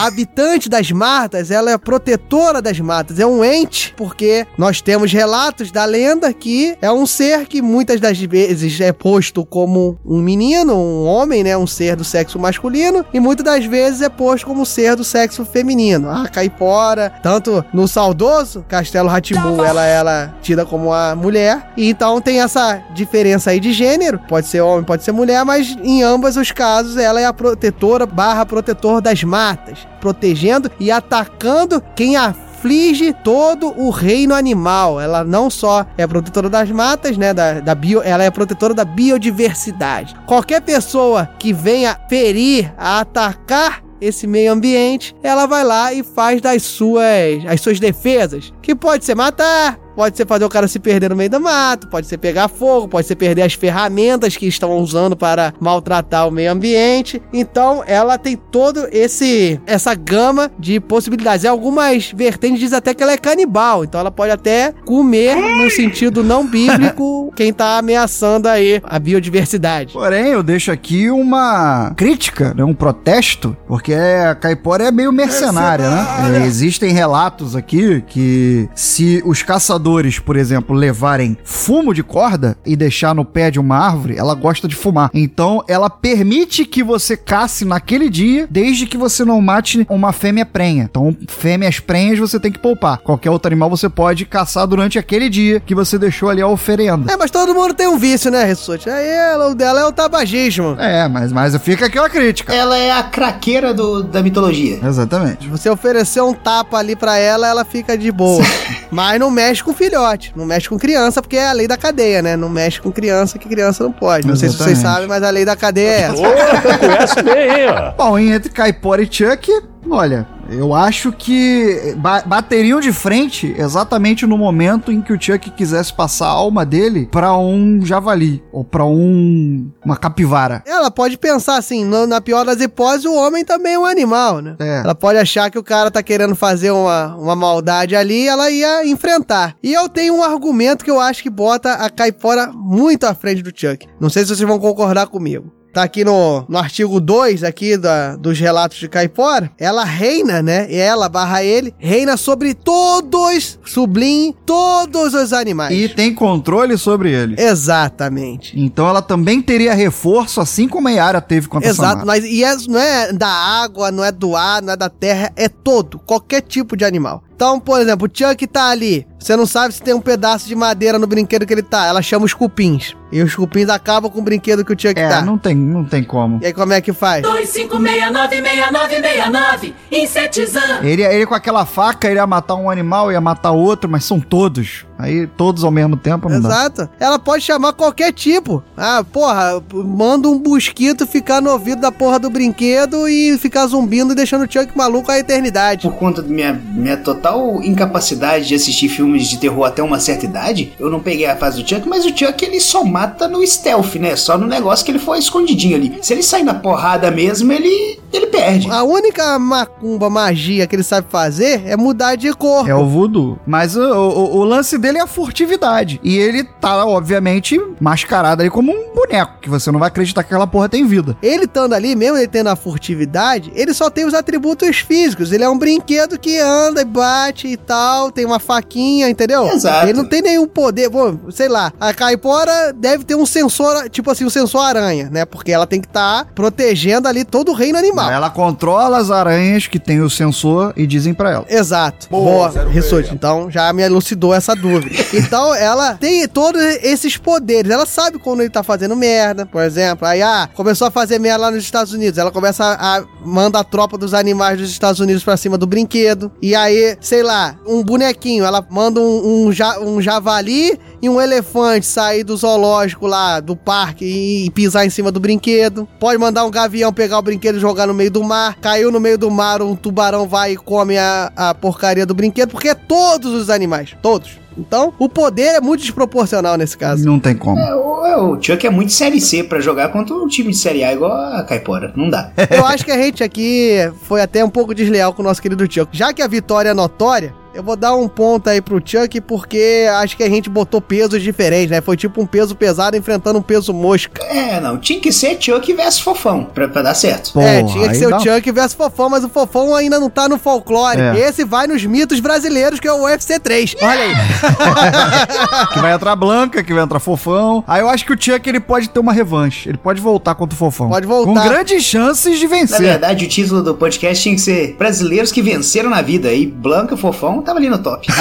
Habitante das matas, ela é protetora das matas, é um ente, porque nós temos relatos da lenda que é um ser que muitas das vezes é posto como um menino, um homem, né, um ser do sexo masculino, e muitas das vezes é posto como um ser do sexo feminino. A caipora, tanto no saudoso Castelo Ratimbu, ela ela tida como a mulher, e então tem essa diferença aí de gênero, pode ser homem, pode ser mulher, mas em ambos os casos ela é a protetora barra protetor das matas, protegendo e atacando quem aflige todo o reino animal. Ela não só é protetora das matas, né, da, da bio, ela é protetora da biodiversidade. Qualquer pessoa que venha ferir, atacar esse meio ambiente, ela vai lá e faz das suas as suas defesas, que pode ser matar, pode ser fazer o cara se perder no meio do mato, pode ser pegar fogo, pode ser perder as ferramentas que estão usando para maltratar o meio ambiente. Então, ela tem todo esse essa gama de possibilidades. Em algumas vertentes diz até que ela é canibal, então ela pode até comer no sentido não bíblico quem tá ameaçando aí a biodiversidade. Porém, eu deixo aqui uma crítica, né, um protesto, porque a caipora é meio mercenária, né? É, existem relatos aqui que se os caçadores, por exemplo, levarem fumo de corda e deixar no pé de uma árvore, ela gosta de fumar. Então, ela permite que você casse naquele dia, desde que você não mate uma fêmea prenha. Então, fêmeas prenhas você tem que poupar. Qualquer outro animal você pode caçar durante aquele dia que você deixou ali a oferenda. É, mas todo mundo tem um vício, né, Rissuti? Aí ela, o dela é o tabagismo. É, mas, mas fica aquela crítica. Ela é a craqueira do, da mitologia. Exatamente. Se você oferecer um tapa ali pra ela, ela fica de boa. mas não mexe com filhote, não mexe com criança, porque é a lei da cadeia, né? Não mexe com criança, que criança não pode. Não sei se vocês Exatamente. sabem, mas a lei da cadeia é essa. Ô, conhece bem, ó. Bom, entre Caipora e Chuck, olha, eu acho que ba- bateriam de frente exatamente no momento em que o Chuck quisesse passar a alma dele pra um javali ou pra um uma capivara. Ela pode pensar assim, no- na pior das hipóteses, o homem também é um animal, né? É. Ela pode achar que o cara tá querendo fazer uma, uma maldade ali e ela ia enfrentar. E eu tenho um argumento que eu acho que bota a Caipora muito à frente do Chuck. Não sei se vocês vão concordar comigo. Tá aqui no, no artigo 2 aqui da, dos relatos de Caipora. Ela reina, né? Ela barra ele, reina sobre todos, sublinhe, todos os animais. E tem controle sobre ele. Exatamente. Então ela também teria reforço, assim como a Yara teve contra a Exato, mas e é- não é da água, não é do ar, não é da terra, é todo, qualquer tipo de animal. Então, por exemplo, o Chuck tá ali, você não sabe se tem um pedaço de madeira no brinquedo que ele tá, ela chama os cupins. E os cupins acabam com o brinquedo que o Chuck É, tá. não tem, não tem como. E aí como é que faz? 25696969 insetizando. Ele, ele com aquela faca, ele ia matar um animal, ia matar outro, mas são todos. Aí todos ao mesmo tempo não dá. Exato. Ela pode chamar qualquer tipo. Ah, porra, manda um mosquito ficar no ouvido da porra do brinquedo e ficar zumbindo e deixando o Chuck maluco a eternidade. Por conta da minha, minha total incapacidade de assistir filmes de terror até uma certa idade, eu não peguei a fase do Chuck, mas o Chuck ele só mata no stealth, né? Só no negócio que ele foi escondidinho ali. Se ele sair na porrada mesmo, ele, ele perde. A única macumba, magia que ele sabe fazer é mudar de cor. É o voodoo. Mas o, o, o lance dele é a furtividade. E ele tá, obviamente, mascarado ali como um boneco, que você não vai acreditar que aquela porra tem vida. Ele estando ali, mesmo ele tendo a furtividade, ele só tem os atributos físicos. Ele é um brinquedo que anda e bate e tal, tem uma faquinha, entendeu? Exato. Ele não tem nenhum poder. Bom, sei lá, a caipora deve ter um sensor, tipo assim, um sensor aranha, né? Porque ela tem que estar protegendo ali todo o reino animal. Ela controla as aranhas que tem o sensor e dizem pra ela. Exato. Boa, Rissuti. Então já me elucidou essa dúvida. Então ela tem todos esses poderes. Ela sabe quando ele tá fazendo merda, por exemplo. Aí, ah, começou a fazer merda lá nos Estados Unidos. Ela começa a, a manda a tropa dos animais dos Estados Unidos pra cima do brinquedo. E aí, sei lá, um bonequinho. Ela manda um, um, ja- um javali e um elefante sair do zoológico lá, do parque e, e pisar em cima do brinquedo. Pode mandar um gavião pegar o brinquedo e jogar no meio do mar. Caiu no meio do mar, um tubarão vai e come a, a porcaria do brinquedo, porque é todos os animais, todos. Então, o poder é muito desproporcional nesse caso. Não tem como. É, o, é, o Chuck é muito série C pra jogar contra um time de série A igual a Caipora. Não dá. Eu acho que a gente aqui foi até um pouco desleal com o nosso querido Chuck. Já que a vitória é notória, eu vou dar um ponto aí pro Chuck, porque acho que a gente botou pesos diferentes, né? Foi tipo um peso pesado enfrentando um peso mosca. É, não. Tinha que ser Chuck versus Fofão pra, pra dar certo. é, tinha que ser o Chuck versus Fofão, mas o Fofão ainda não tá no folclore. É. Esse vai nos mitos brasileiros, que é o UFC 3. Olha aí. que vai entrar Blanca, que vai entrar Fofão. Aí eu acho que o Chuck ele pode ter uma revanche. Ele pode voltar contra o Fofão. Pode voltar. Com grandes chances de Na vencer. verdade, o título do podcast tinha que ser Brasileiros que venceram na vida. E Blanca Fofão tava ali no top.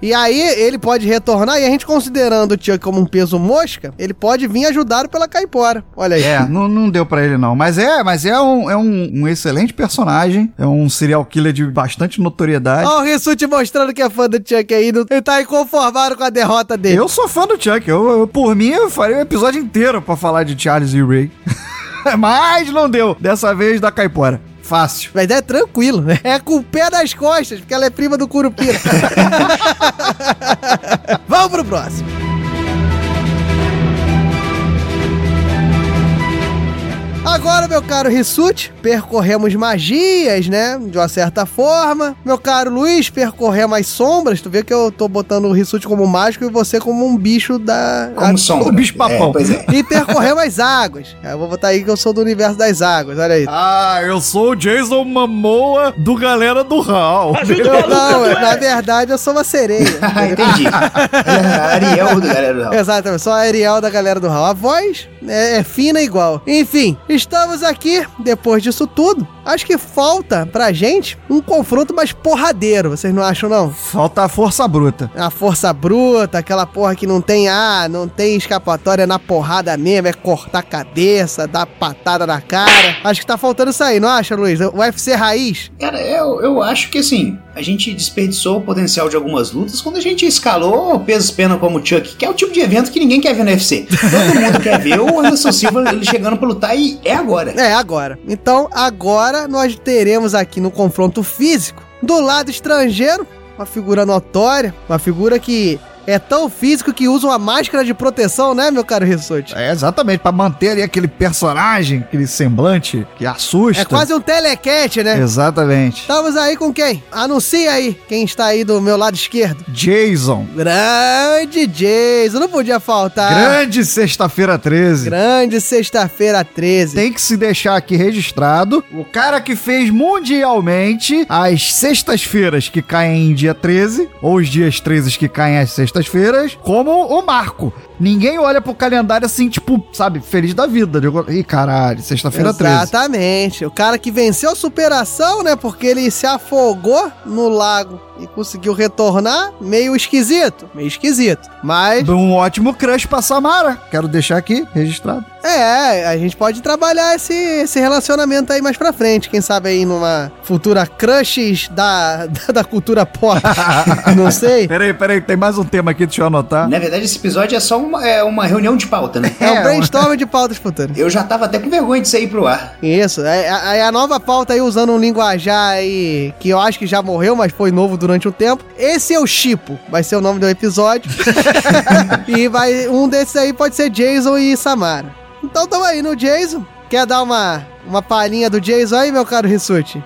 E aí ele pode retornar, e a gente considerando o Chuck como um peso mosca, ele pode vir ajudado pela Caipora. Olha aí. É, não, não deu pra ele não. Mas é, mas é, um, é um, um excelente personagem. É um serial killer de bastante notoriedade. Olha o Rissuti mostrando que é fã do Chuck aí. Ele tá inconformado com a derrota dele. Eu sou fã do Chuck. Eu, eu, por mim, eu faria um episódio inteiro pra falar de Charles e Ray. Mas não deu. Dessa vez da Caipora. Fácil. Mas é tranquilo, né? É com o pé das costas, porque ela é prima do Curupira. Vamos pro próximo. Agora, meu caro Rissuti, percorremos magias, né? De uma certa forma. Meu caro Luiz, percorremos as sombras. Tu vê que eu tô botando o Rissuti como mágico e você como um bicho da. Como a... sombra. O bicho papão. É, pois é. E percorremos as águas. Eu vou botar aí que eu sou do universo das águas, olha aí. Ah, eu sou o Jason Momoa do Galera do Hall. Eu, não, na verdade eu sou uma sereia. Ah, entendi. Ariel do galera do Raul. Exatamente, sou a Ariel da galera do Hall. A voz é, é fina igual. Enfim, estamos aqui, depois disso tudo. Acho que falta pra gente um confronto mais porradeiro, vocês não acham, não? Falta a força bruta. A força bruta, aquela porra que não tem, ah, não tem escapatória na porrada mesmo, é cortar a cabeça, dar patada na cara. Acho que tá faltando isso aí, não acha, Luiz? O UFC raiz. Cara, eu, eu acho que assim, a gente desperdiçou o potencial de algumas lutas quando a gente escalou pesos pena como o Chuck, que é o tipo de evento que ninguém quer ver no UFC. Todo mundo quer ver o Anderson Silva ele chegando pra lutar e é agora. É, agora. Então, agora nós teremos aqui no confronto físico, do lado estrangeiro, uma figura notória, uma figura que é tão físico que usa uma máscara de proteção, né, meu caro Rissuti? É, exatamente, pra manter ali aquele personagem, aquele semblante que assusta. É quase um telecat, né? Exatamente. Estamos aí com quem? Anuncia aí quem está aí do meu lado esquerdo. Jason. Grande Jason, não podia faltar. Grande sexta-feira 13. Grande sexta-feira 13. Tem que se deixar aqui registrado. O cara que fez mundialmente as sextas-feiras que caem em dia 13, ou os dias 13 que caem às sextas-feiras, como o Marco. Ninguém olha pro calendário assim, tipo, sabe, feliz da vida. Digo, Ih, caralho, sexta-feira 13. Exatamente. O cara que venceu a superação, né? Porque ele se afogou no lago e conseguiu retornar, meio esquisito. Meio esquisito. Mas. Um ótimo crush pra Samara. Quero deixar aqui registrado. É, a gente pode trabalhar esse, esse relacionamento aí mais pra frente. Quem sabe aí numa futura crushes da, da, da cultura pop. Não sei. Peraí, peraí, tem mais um tema aqui, deixa eu anotar. Na verdade, esse episódio é só uma, é uma reunião de pauta, né? É um brainstorm de pautas futuras. Eu já tava até com vergonha de sair pro ar. Isso, é, é a nova pauta aí usando um linguajar aí que eu acho que já morreu, mas foi novo durante o tempo. Esse é o Chipo, vai ser o nome do episódio. e vai um desses aí pode ser Jason e Samara. Então tamo aí no Jason. Quer dar uma, uma palhinha do Jason aí, meu caro Rissuti?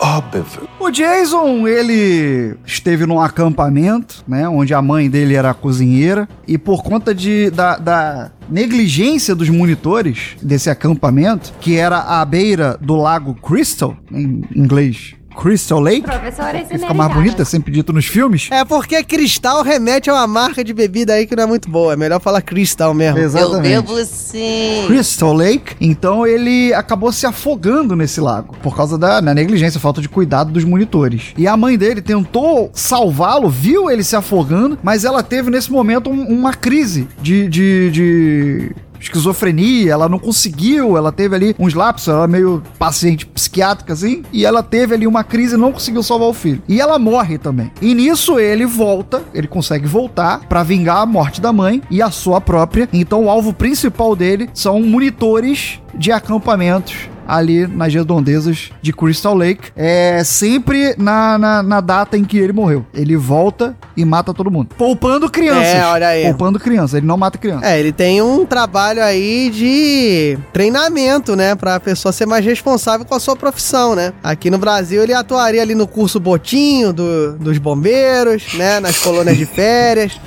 Óbvio. O Jason, ele esteve num acampamento, né? Onde a mãe dele era cozinheira. E por conta de, da, da negligência dos monitores desse acampamento, que era à beira do lago Crystal, em inglês. Crystal Lake. Professora, Que fica mais bonito, é sempre dito nos filmes. É porque cristal remete a uma marca de bebida aí que não é muito boa. É melhor falar cristal mesmo. Exatamente. sim. Crystal Lake. Então ele acabou se afogando nesse lago por causa da né, negligência, falta de cuidado dos monitores. E a mãe dele tentou salvá-lo, viu ele se afogando, mas ela teve nesse momento um- uma crise de, de, de esquizofrenia, ela não conseguiu, ela teve ali uns lapsos, ela é meio paciente psiquiátrica assim, e ela teve ali uma crise e não conseguiu salvar o filho. E ela morre também. E nisso ele volta, ele consegue voltar pra vingar a morte da mãe e a sua própria. Então o alvo principal dele são monitores de acampamentos ali nas redondezas de Crystal Lake. É sempre na, na, na data em que ele morreu. Ele volta e mata todo mundo. Poupando crianças. É, olha aí. Poupando crianças. Ele não mata crianças. É, ele tem um trabalho aí de treinamento, né? Pra pessoa ser mais responsável com a sua profissão, né? Aqui no Brasil ele atuaria ali no curso Botinho do, dos bombeiros, né? Nas colônias de férias.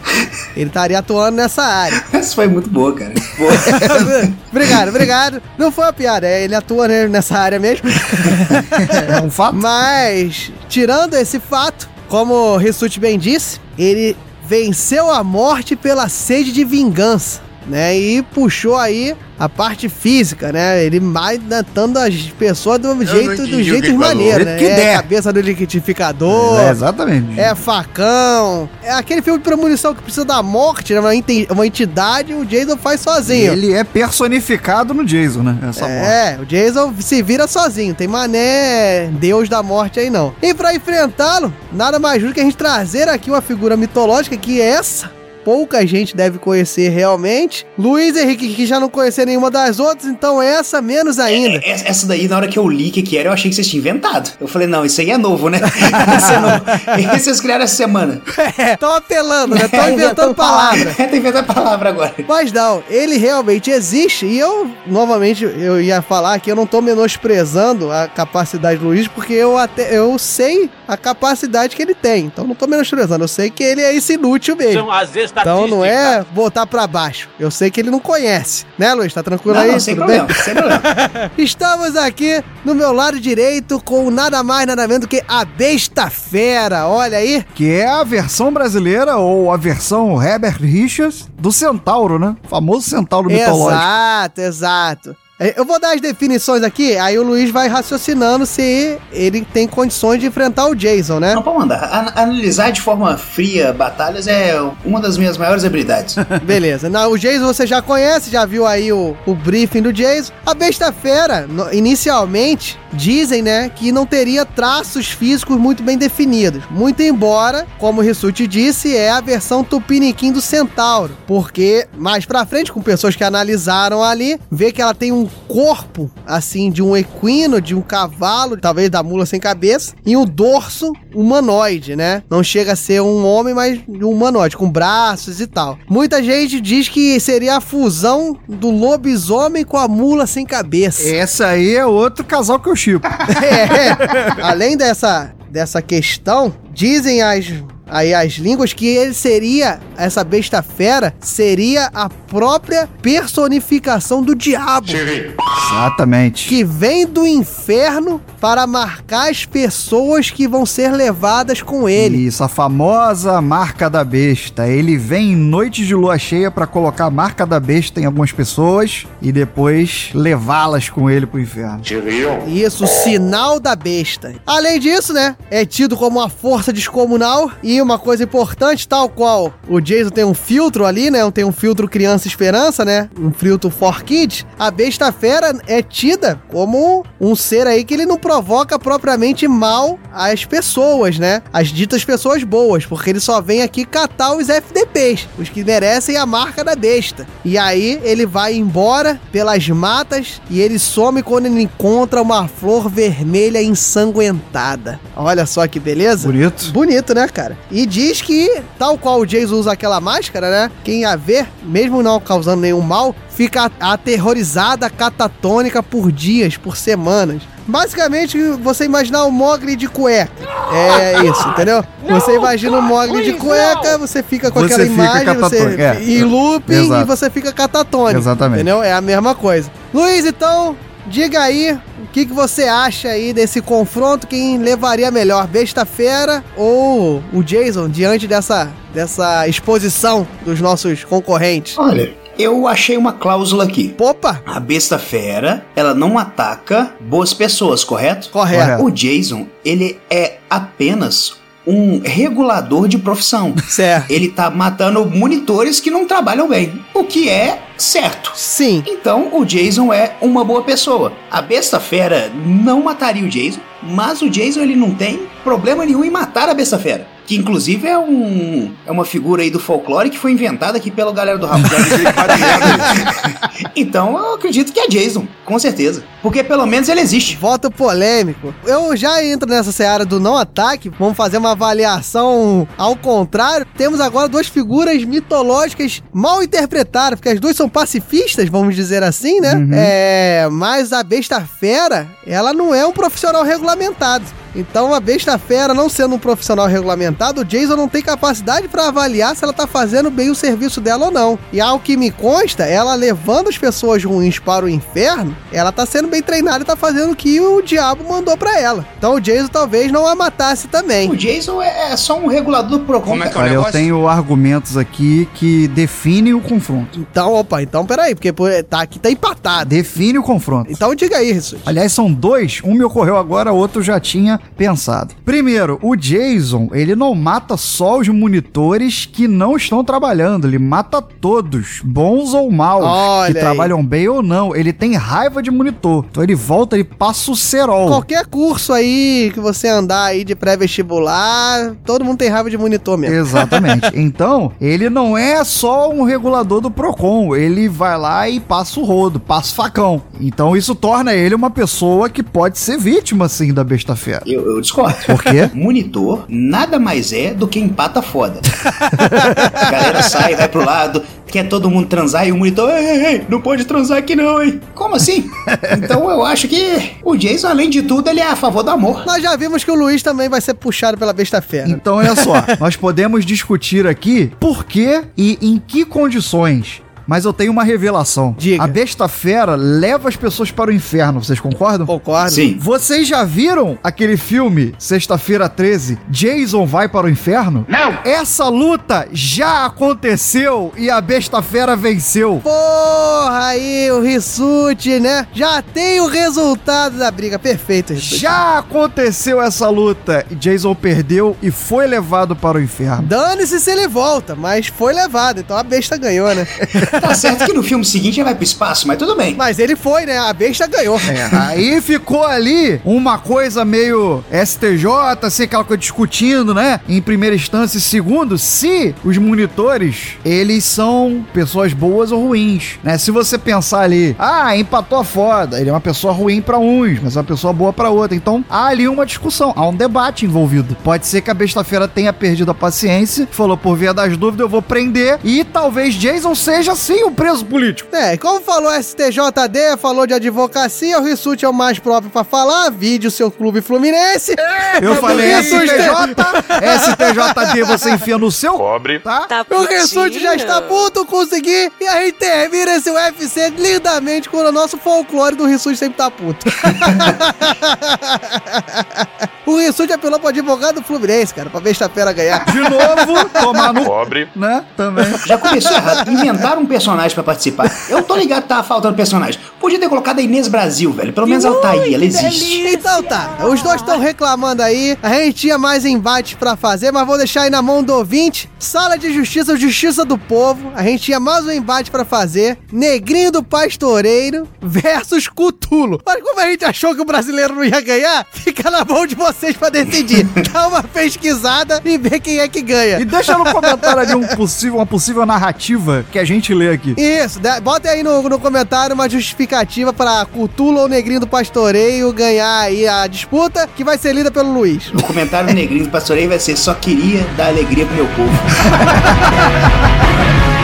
Ele estaria atuando nessa área. Essa foi muito boa, cara. Boa. obrigado, obrigado. Não foi uma piada, é, ele atua né, nessa área mesmo. é um fato. Mas, tirando esse fato, como o Rissuti bem disse, ele venceu a morte pela sede de vingança, né? E puxou aí a parte física, né? Ele matando as pessoas do jeito, do jeito que ele falou. maneiro, né? que é der. cabeça do liquidificador. É, exatamente. É facão. É aquele filme de premonição que precisa da morte, né? Uma, enti- uma entidade, o Jason faz sozinho. Ele é personificado no Jason, né? Essa morte. É, o Jason se vira sozinho, tem mané deus da morte aí não. E pra enfrentá-lo, nada mais justo que a gente trazer aqui uma figura mitológica que é essa pouca gente deve conhecer realmente. Luiz Henrique, que já não conhecia nenhuma das outras, então essa menos ainda. É, é, essa daí, na hora que eu li o que, que era, eu achei que vocês tinham inventado. Eu falei, não, isso aí é novo, né? Esse é novo. Esse vocês criaram essa semana. É, tão apelando, né? Tão inventando palavra. É, tá inventando palavra agora. Mas não, ele realmente existe e eu, novamente, eu ia falar que eu não tô menosprezando a capacidade do Luiz, porque eu até, eu sei a capacidade que ele tem. Então não tô menosprezando, eu sei que ele é esse inútil mesmo. São as Então não é botar pra baixo. Eu sei que ele não conhece. Né, Luiz? Tá tranquilo Não, aí? não, sem Tudo problema, bem? sem problema. Estamos aqui no meu lado direito com nada mais, nada menos do que a besta fera. Olha aí. Que é a versão brasileira, ou a versão Herbert Richards, do Centauro, né? O famoso Centauro mitológico. Exato, exato. É, Eu vou dar as definições aqui, aí o Luiz vai raciocinando se ele tem condições de enfrentar o Jason, né? Não, pode mandar. An- analisar de forma fria batalhas é uma das minhas maiores habilidades. Beleza. Não, o Jason você já conhece, já viu aí o, o briefing do Jason. A Besta Fera, no- inicialmente, dizem, né, que não teria traços físicos muito bem definidos. Muito embora, como o Rissuti disse, é a versão tupiniquim do Centauro. Porque, mais pra frente, com pessoas que analisaram ali, vê que ela tem um corpo, assim, de um equino, de um cavalo, talvez da mula sem cabeça, e um dorso humanoide, né? Não chega a ser um homem, mas um humanoide, com braços e tal. Muita gente diz que seria a fusão do lobisomem com a mula sem cabeça. Esse aí é outro casal que eu chipo. É, além dessa, dessa questão, dizem as, aí as línguas que ele seria, essa besta fera, seria a própria personificação do diabo. Exatamente. Que vem do inferno para marcar as pessoas que vão ser levadas com ele. Isso, a famosa marca da besta. Ele vem em noite de lua cheia pra colocar a marca da besta em algumas pessoas e depois levá-las com ele pro inferno. Isso, o sinal da besta. Além disso, né, é tido como uma força descomunal e uma coisa importante, tal qual o Jason tem um filtro ali, né, tem um filtro criança esperança, né, um filtro for kids, a besta fera é tida como um ser aí que ele não provoca propriamente mal às pessoas, né, as ditas pessoas boas, porque ele só vem aqui catar os FDPs, os que merecem a marca da besta. E aí ele vai embora pelas matas e ele some quando ele encontra uma flor vermelha ensanguentada. Olha só que beleza. Bonito. Bonito, né, cara? E diz que, tal qual o Jason usa aquela máscara, né? Quem a ver, mesmo não causando nenhum mal, fica aterrorizada, catatônica por dias, por semanas. Basicamente, você imaginar o Mogli de cueca. É isso, entendeu? Você imagina o Mogli de cueca, você fica com Você aquela fica imagem, você é. em looping Exato. e você fica catatônico. Exatamente. Entendeu? É a mesma coisa. Luiz, então, diga aí que, que você acha aí desse confronto, quem levaria melhor, Besta Fera ou o Jason, diante dessa, dessa exposição dos nossos concorrentes? Olha, eu achei uma cláusula aqui. Opa! A besta fera, ela não ataca boas pessoas, correto? Correto. O Jason, ele é apenas um regulador de profissão. Certo. Ele tá matando monitores que não trabalham bem, o que é certo. Sim. Então o Jason é uma boa pessoa. A besta fera não mataria o Jason, mas o Jason ele não tem problema nenhum em matar a besta fera. Que inclusive é um é uma figura aí do folclore que foi inventada aqui pela galera do Raul. então eu acredito que é Jason, com certeza. Porque pelo menos ele existe. Voto polêmico. Eu já entro nessa seara do não ataque. Vamos fazer uma avaliação ao contrário. Temos agora duas figuras mitológicas mal interpretadas, porque as duas são pacifistas, vamos dizer assim, né? É, mas a besta fera, ela não é um profissional regulamentado. Então, a besta fera, não sendo um profissional regulamentado, o Jason não tem capacidade para avaliar se ela tá fazendo bem o serviço dela ou não. E ao que me consta, ela levando as pessoas ruins para o inferno, ela tá sendo bem treinada e tá fazendo o que o diabo mandou para ela. Então, o Jason talvez não a matasse também. O Jason é só um regulador pro Como é Olha, eu tenho argumentos aqui que definem o confronto. Então, opa, então peraí, porque tá aqui tá empatado. Define o confronto. Então diga aí, Jesus. Aliás, são dois. Um me ocorreu agora, outro já tinha pensado. Primeiro, o Jason, ele não mata só os monitores que não estão trabalhando, ele mata todos, bons ou maus, Olha que aí. trabalham bem ou não. Ele tem raiva de monitor. Então ele volta, ele passa o cerol. Qualquer curso aí que você andar aí de pré-vestibular, todo mundo tem raiva de monitor mesmo. Exatamente. Então, ele não é só um regulador do Procon, ele vai lá e passa o rodo, passa o facão. Então isso torna ele uma pessoa que pode ser vítima, sim, da besta fera. Eu, eu discordo. Por quê? Monitor nada mais é do que empata foda. A galera sai, vai pro lado, quer todo mundo transar e o monitor, ei, ei, ei, não pode transar aqui não, hein? Como assim? Então eu acho que o Jason, além de tudo, ele é a favor do amor. Nós já vimos que o Luiz também vai ser puxado pela besta fera. Então, olha só, nós podemos discutir aqui por que e em que condições. Mas eu tenho uma revelação. Diga. A besta fera leva as pessoas para o inferno, vocês concordam? Concordo? Sim. Vocês já viram aquele filme Sexta-feira 13? Jason vai para o inferno? Não! Essa luta já aconteceu e a besta fera venceu. Porra, aí o Rissuti, né? Já tem o resultado da briga. Perfeito, Rissuti. Já aconteceu essa luta e Jason perdeu e foi levado para o inferno. Dane-se se ele volta, mas foi levado, então a besta ganhou, né? Tá certo que no filme seguinte ele vai pro espaço, mas tudo bem. mas ele foi, né? A besta ganhou. É, aí ficou ali uma coisa meio STJ, assim, aquela coisa discutindo, né? Em primeira instância. E segundo, se os monitores, eles são pessoas boas ou ruins, né? Se você pensar ali, ah, empatou a foda, ele é uma pessoa ruim pra uns, mas é uma pessoa boa pra outra. Então, há ali uma discussão, há um debate envolvido. Pode ser que a besta-feira tenha perdido a paciência, falou por via das dúvidas, eu vou prender, e talvez Jason seja sim um preso político. É, como falou STJD, falou de advocacia, o Rissuti é o mais próprio pra falar. Vídeo seu clube Fluminense. Eu falei STJ, STJD você enfia no seu, Pobre. tá? Tá O Rissuti já está a ponto de conseguir e a gente termina esse UFC lindamente com o nosso folclore do Rissuti sempre tá puto. o Rissuti apelou pro advogado do Fluminense, cara, pra besta-feira ganhar. De novo, tomar no... Pobre. Né? Também. Já começou errado. Inventaram um personagem pra participar. Eu tô ligado que tava faltando personagem. Podia ter colocado a Inês Brasil, velho. Pelo menos ela tá aí, ela existe. Então tá, os dois estão reclamando aí. A gente tinha mais embates pra fazer, mas vou deixar aí na mão do ouvinte. Sala de Justiça, Justiça do Povo. A gente tinha mais um embate pra fazer. Negrinho do Pastoreiro versus Cutulo. Mas como a gente achou que o brasileiro não ia ganhar, fica na mão de vocês pra decidir. Dá uma pesquisada e vê quem é que ganha. E deixa no comentário ali um possível, uma possível narrativa que a gente lê aqui. Isso, de- bota aí no, no comentário uma justificativa pra Cutulo ou Negrinho do Pastoreio ganhar aí a disputa, que vai ser lida pelo Luiz. O comentário do negrinho do pastoreio vai ser: só queria dar alegria pro meu povo.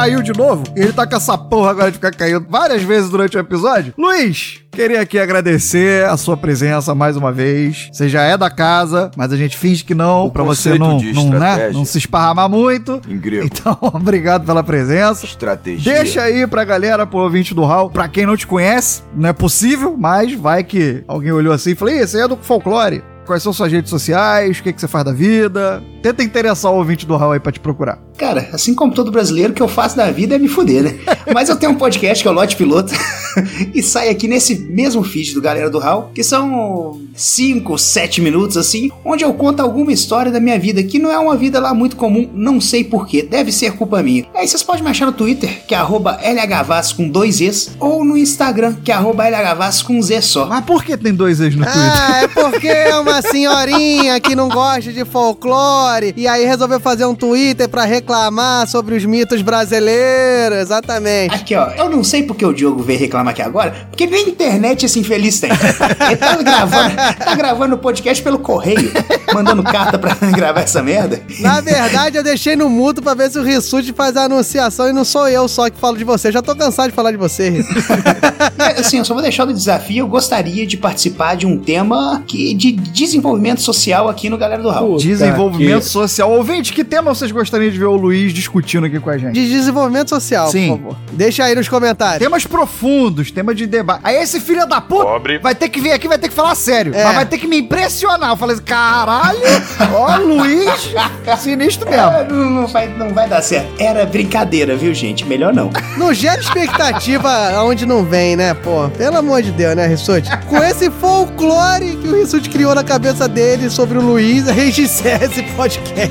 caiu de novo, e ele tá com essa porra agora de ficar caindo várias vezes durante o episódio. Luiz, queria aqui agradecer a sua presença mais uma vez. Você já é da casa, mas a gente finge que não, O pra você não, não, né, não se esparramar muito. Em grego. Então, obrigado pela presença. Estratégia. Deixa aí pra galera, pro ouvinte do Hall, pra quem não te conhece, não é possível, mas vai que alguém olhou assim e falou, Ih, esse aí é do folclore. Quais são suas redes sociais? O que, que você faz da vida? Tenta interessar o ouvinte do Hall aí pra te procurar. Cara, assim como todo brasileiro, o que eu faço da vida é me fuder, né? Mas eu tenho um podcast que é o Lote Piloto e sai aqui nesse mesmo feed do Galera do Hall, que são 5, 7 minutos assim, onde eu conto alguma história da minha vida, que não é uma vida lá muito comum, não sei porquê, deve ser culpa minha. Aí vocês podem me achar no Twitter, que é arroba LHVAS com dois Es, ou no Instagram, que é LHVAS com um Z só. Mas por que tem dois ex no Twitter? Ah, é porque é uma senhorinha que não gosta de folclore e aí resolveu fazer um Twitter pra reclamar sobre os mitos brasileiros. Exatamente. Aqui, ó, eu não sei porque o Diogo veio reclamar aqui agora, porque nem internet esse infeliz tem. Ele tá gravando, tá gravando o podcast pelo correio. mandando carta pra gravar essa merda. Na verdade, eu deixei no mudo pra ver se o Rissuti faz a anunciação e não sou eu só que falo de você. Já tô cansado de falar de você. É, assim, eu só vou deixar o desafio. Eu gostaria de participar de um tema que, de desenvolvimento social aqui no Galera do Raul. Desenvolvimento social. Ouvinte, que tema vocês gostariam de ver o Luiz discutindo aqui com a gente? De desenvolvimento social, Sim. por favor. Deixa aí nos comentários. Temas profundos, tema de debate. Aí esse filho da puta Pobre. vai ter que vir aqui, vai ter que falar sério. É. Mas vai ter que me impressionar. Eu falei assim, caralho, ó, Luiz, sinistro É, mesmo. não, não vai, não vai dar certo. Era brincadeira, viu, gente? Melhor não. Não gera expectativa aonde não vem, né, pô? Pelo amor de Deus, né, Rissuti? Com esse folclore que o Rissuti criou na cabeça dele sobre o Luiz, a encerra esse podcast.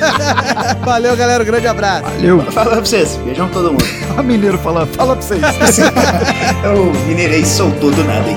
Valeu, galera. Um grande abraço. Valeu. Fala pra vocês. Beijão todo mundo. Ó, mineiro falando, fala pra vocês. o mineirei soltou do nada, hein?